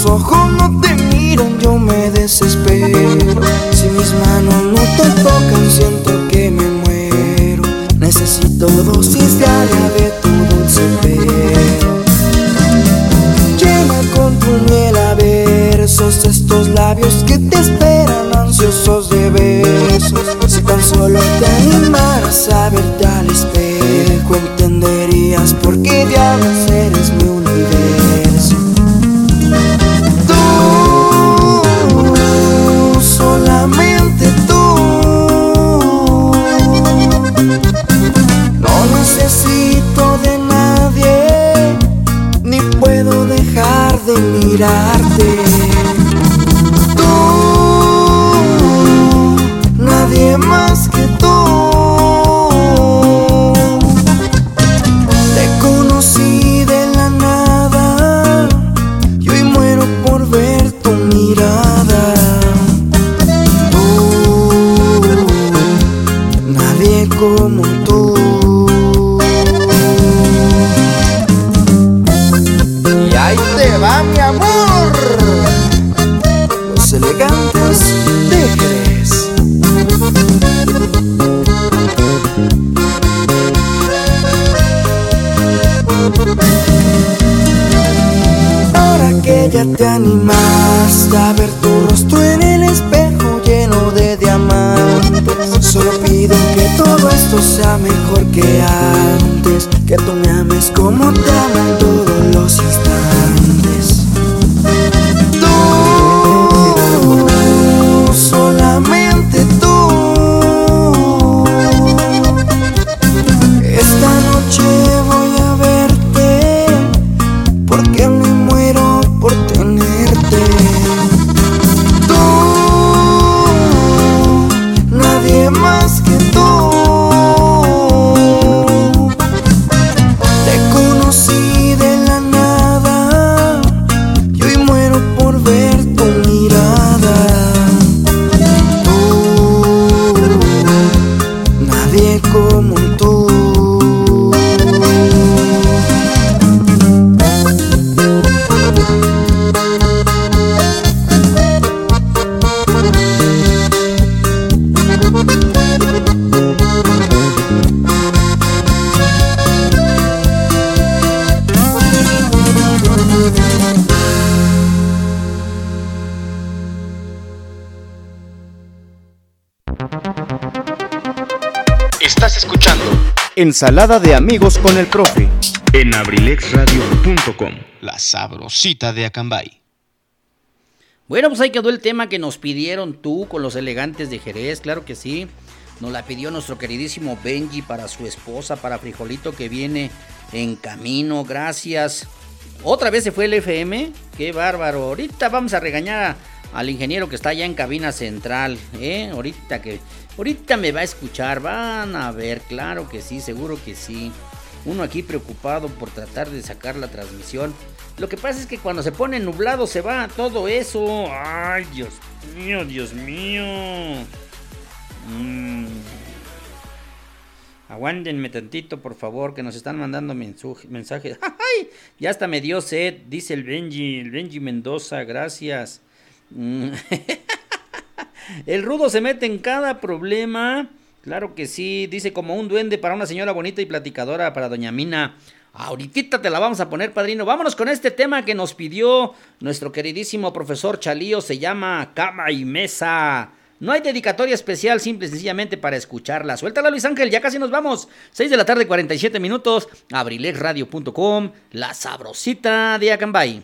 Ojos Ensalada de amigos con el profe. en abrilexradio.com. La sabrosita de Acambay. Bueno, pues ahí quedó el tema que nos pidieron tú con los elegantes de Jerez, claro que sí. Nos la pidió nuestro queridísimo Benji para su esposa, para Frijolito que viene en camino, gracias. Otra vez se fue el FM, qué bárbaro. Ahorita vamos a regañar a- al ingeniero que está allá en cabina central, ¿eh? Ahorita que, ahorita me va a escuchar, van a ver, claro que sí, seguro que sí. Uno aquí preocupado por tratar de sacar la transmisión. Lo que pasa es que cuando se pone nublado se va todo eso. Ay, Dios mío, Dios mío. Mm. Aguántenme tantito, por favor, que nos están mandando mensajes. ¡Ay! Ya hasta me dio sed, dice el Benji, el Benji Mendoza, gracias. Mm. El rudo se mete en cada problema. Claro que sí, dice como un duende para una señora bonita y platicadora para doña Mina. Ahorita te la vamos a poner, padrino. Vámonos con este tema que nos pidió nuestro queridísimo profesor Chalío. Se llama Cama y Mesa. No hay dedicatoria especial, simple y sencillamente para escucharla. Suéltala, Luis Ángel, ya casi nos vamos. 6 de la tarde, 47 minutos. Abrilexradio.com, la sabrosita de Acambay.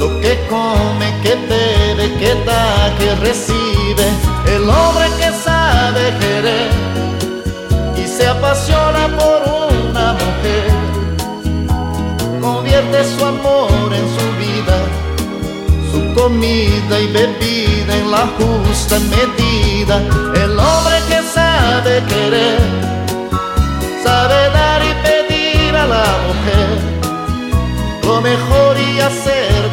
lo que come, que bebe, que da, que recibe. El hombre que sabe querer y se apasiona por una mujer, convierte su amor en su vida, su comida y bebida en la justa medida. El hombre que sabe querer, sabe dar y pedir a la mujer lo mejor y hacer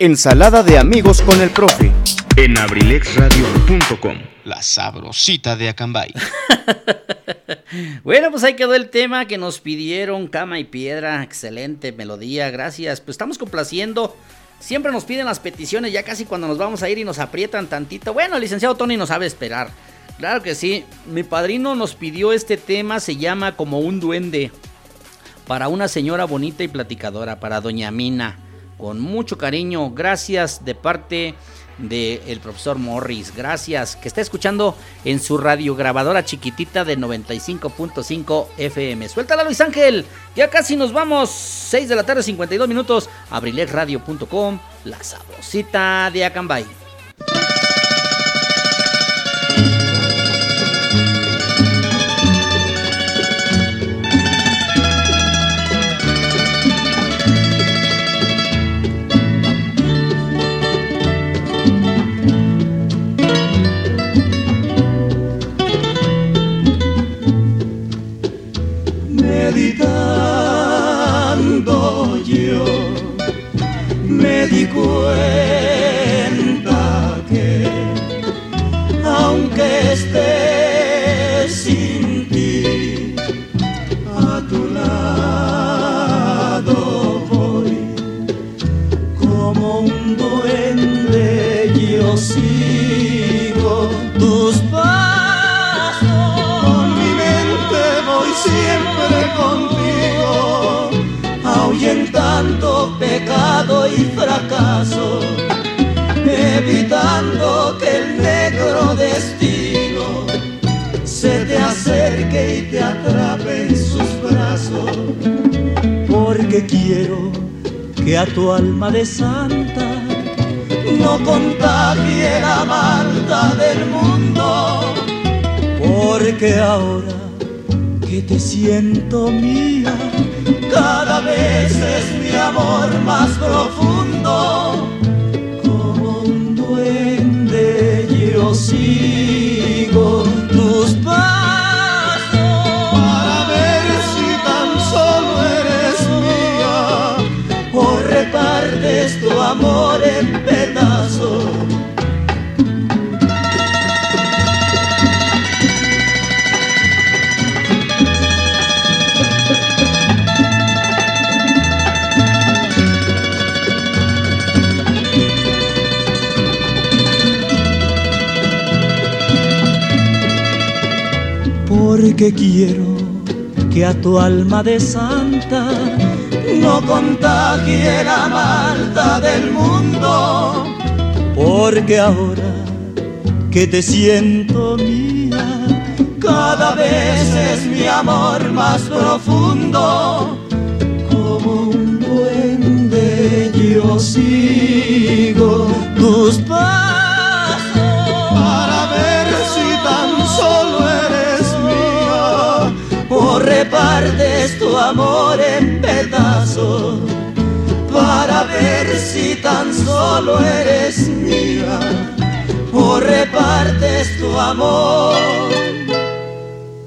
Ensalada de amigos con el profe. en abrilexradio.com. La sabrosita de Acambay. Bueno, pues ahí quedó el tema que nos pidieron, Cama y Piedra, excelente melodía, gracias. Pues estamos complaciendo Siempre nos piden las peticiones ya casi cuando nos vamos a ir y nos aprietan tantito. Bueno, el licenciado Tony no sabe esperar. Claro que sí. Mi padrino nos pidió este tema, se llama Como un duende. Para una señora bonita y platicadora, para doña Mina. Con mucho cariño, gracias de parte del profesor Morris. Gracias, que está escuchando en su radiograbadora chiquitita de 95.5 FM. Suéltala Luis Ángel, ya casi nos vamos. 6 de la tarde, 52 minutos. Abrilesradio.com, la sabrosita de Acambay. Cuenta que aunque esté sin ti a tu lado voy como un duende yo sigo tus pasos. Con mi mente voy siempre contigo ahuyentando pecado y fracaso evitando que el negro destino se te acerque y te atrape en sus brazos. Porque quiero que a tu alma de santa no contagie la maldad del mundo, porque ahora que te siento mía, cada vez es mi amor más profundo, como un duende yo sigo tus pasos para ver si tan solo eres mía o repartes tu amor en pedazos. Porque quiero que a tu alma de santa no contagie la maldad del mundo. Porque ahora que te siento mía, cada vez es mi amor más profundo. Como un duende yo sigo tus pasos o repartes tu amor en pedazos para ver si tan solo eres mía o repartes tu amor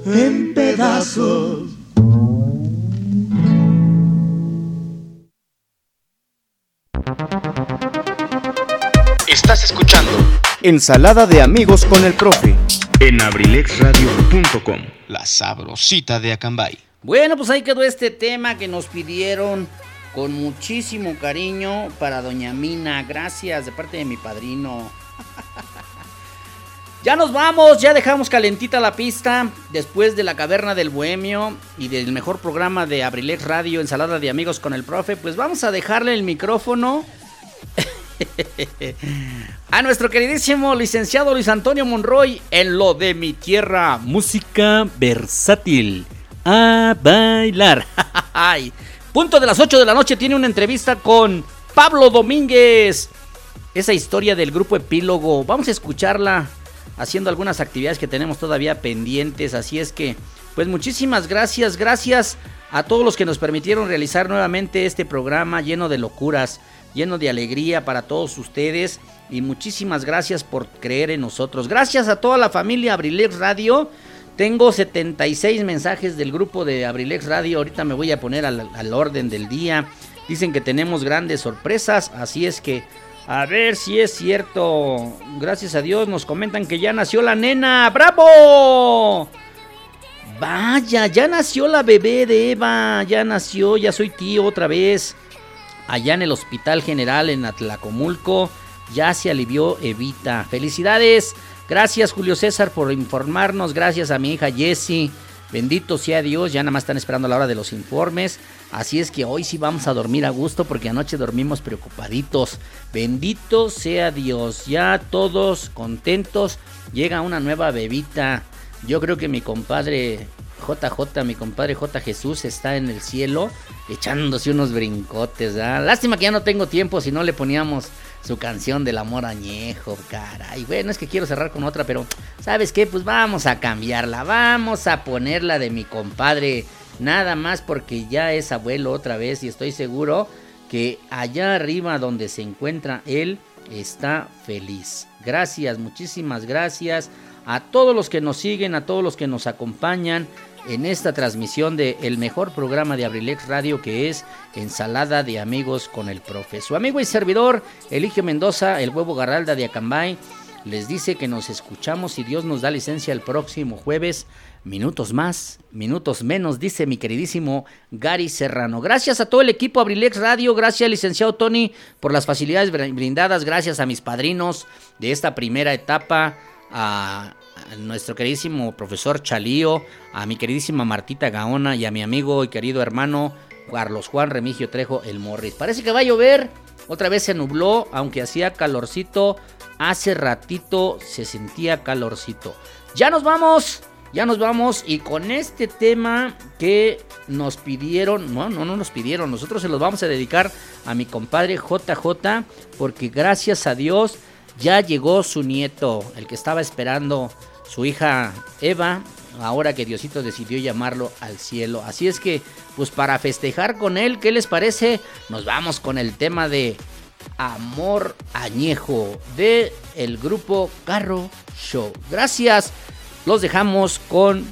en pedazos. Estás escuchando Ensalada de amigos con el profe. en abrilexradio.com. Sabrosita de Acambay. Bueno, pues ahí quedó este tema que nos pidieron con muchísimo cariño para doña Mina. Gracias de parte de mi padrino. Ya nos vamos, ya dejamos calentita la pista después de la caverna del bohemio y del mejor programa de Abrilex Radio, Ensalada de Amigos con el Profe. Pues vamos a dejarle el micrófono a nuestro queridísimo licenciado Luis Antonio Monroy en lo de mi tierra, música versátil. A bailar. Punto de las 8 de la noche tiene una entrevista con Pablo Domínguez. Esa historia del grupo Epílogo. Vamos a escucharla haciendo algunas actividades que tenemos todavía pendientes. Así es que, pues muchísimas gracias. Gracias a todos los que nos permitieron realizar nuevamente este programa lleno de locuras, lleno de alegría para todos ustedes. Y muchísimas gracias por creer en nosotros. Gracias a toda la familia Abrilex Radio. Tengo 76 mensajes del grupo de Abrilex Radio. Ahorita me voy a poner al, al orden del día. Dicen que tenemos grandes sorpresas. Así es que a ver si es cierto. Gracias a Dios nos comentan que ya nació la nena. ¡Bravo! Vaya, ya nació la bebé de Eva. Ya nació, ya soy tío otra vez. Allá en el Hospital General en Atlacomulco. Ya se alivió Evita. Felicidades. Gracias Julio César por informarnos. Gracias a mi hija Jessie. Bendito sea Dios. Ya nada más están esperando la hora de los informes. Así es que hoy sí vamos a dormir a gusto porque anoche dormimos preocupaditos. Bendito sea Dios. Ya todos contentos. Llega una nueva bebita. Yo creo que mi compadre JJ, mi compadre J Jesús está en el cielo echándose unos brincotes. Lástima que ya no tengo tiempo si no le poníamos su canción del amor añejo, caray. Bueno, es que quiero cerrar con otra, pero ¿sabes qué? Pues vamos a cambiarla, vamos a ponerla de mi compadre. Nada más porque ya es abuelo otra vez y estoy seguro que allá arriba donde se encuentra él está feliz. Gracias, muchísimas gracias a todos los que nos siguen, a todos los que nos acompañan en esta transmisión de el mejor programa de Abrilex Radio que es Ensalada de Amigos con el Profe. Su amigo y servidor, Eligio Mendoza, el huevo Garralda de Acambay, les dice que nos escuchamos y Dios nos da licencia el próximo jueves. Minutos más, minutos menos, dice mi queridísimo Gary Serrano. Gracias a todo el equipo Abrilex Radio, gracias licenciado Tony por las facilidades brindadas, gracias a mis padrinos de esta primera etapa, a nuestro queridísimo profesor Chalío, a mi queridísima Martita Gaona y a mi amigo y querido hermano Carlos Juan Remigio Trejo el Morris. Parece que va a llover, otra vez se nubló, aunque hacía calorcito, hace ratito se sentía calorcito. Ya nos vamos, ya nos vamos y con este tema que nos pidieron, no, no, no nos pidieron, nosotros se los vamos a dedicar a mi compadre JJ porque gracias a Dios ya llegó su nieto, el que estaba esperando su hija Eva, ahora que Diosito decidió llamarlo al cielo. Así es que, pues para festejar con él, ¿qué les parece? Nos vamos con el tema de Amor Añejo de el grupo Carro Show. Gracias. Los dejamos con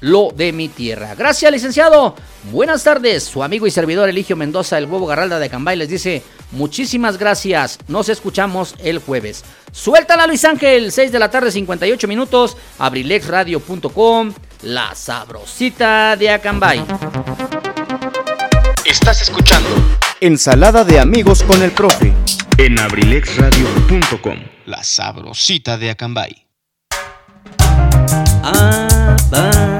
lo de mi tierra. Gracias, licenciado. Buenas tardes. Su amigo y servidor Eligio Mendoza, el huevo Garralda de Cambay, les dice muchísimas gracias. Nos escuchamos el jueves. Suéltala, Luis Ángel. 6 de la tarde, 58 minutos. Abrilexradio.com. La sabrosita de Acambay. Estás escuchando Ensalada de amigos con el profe. en abrilexradio.com. La sabrosita de Acambay. A bailar.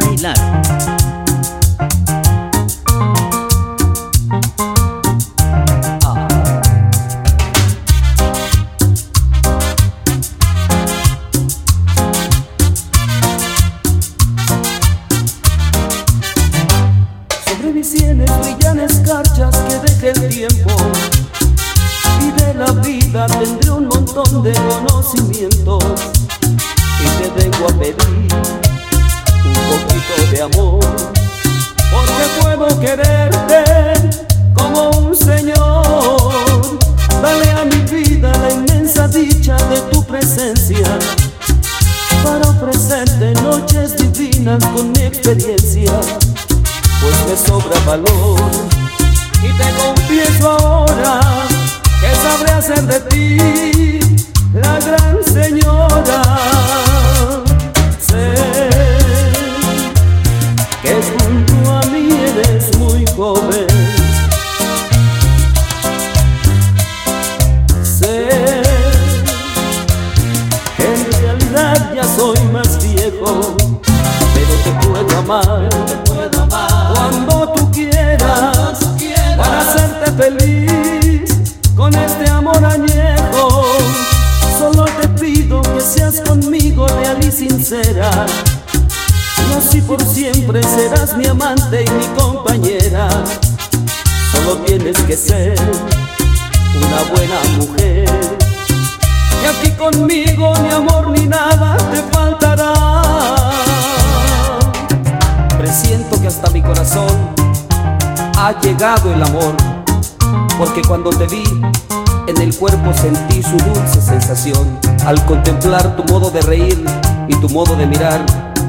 Tu modo de reír y tu modo de mirar,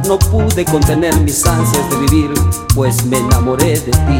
no pude contener mis ansias de vivir, pues me enamoré de ti.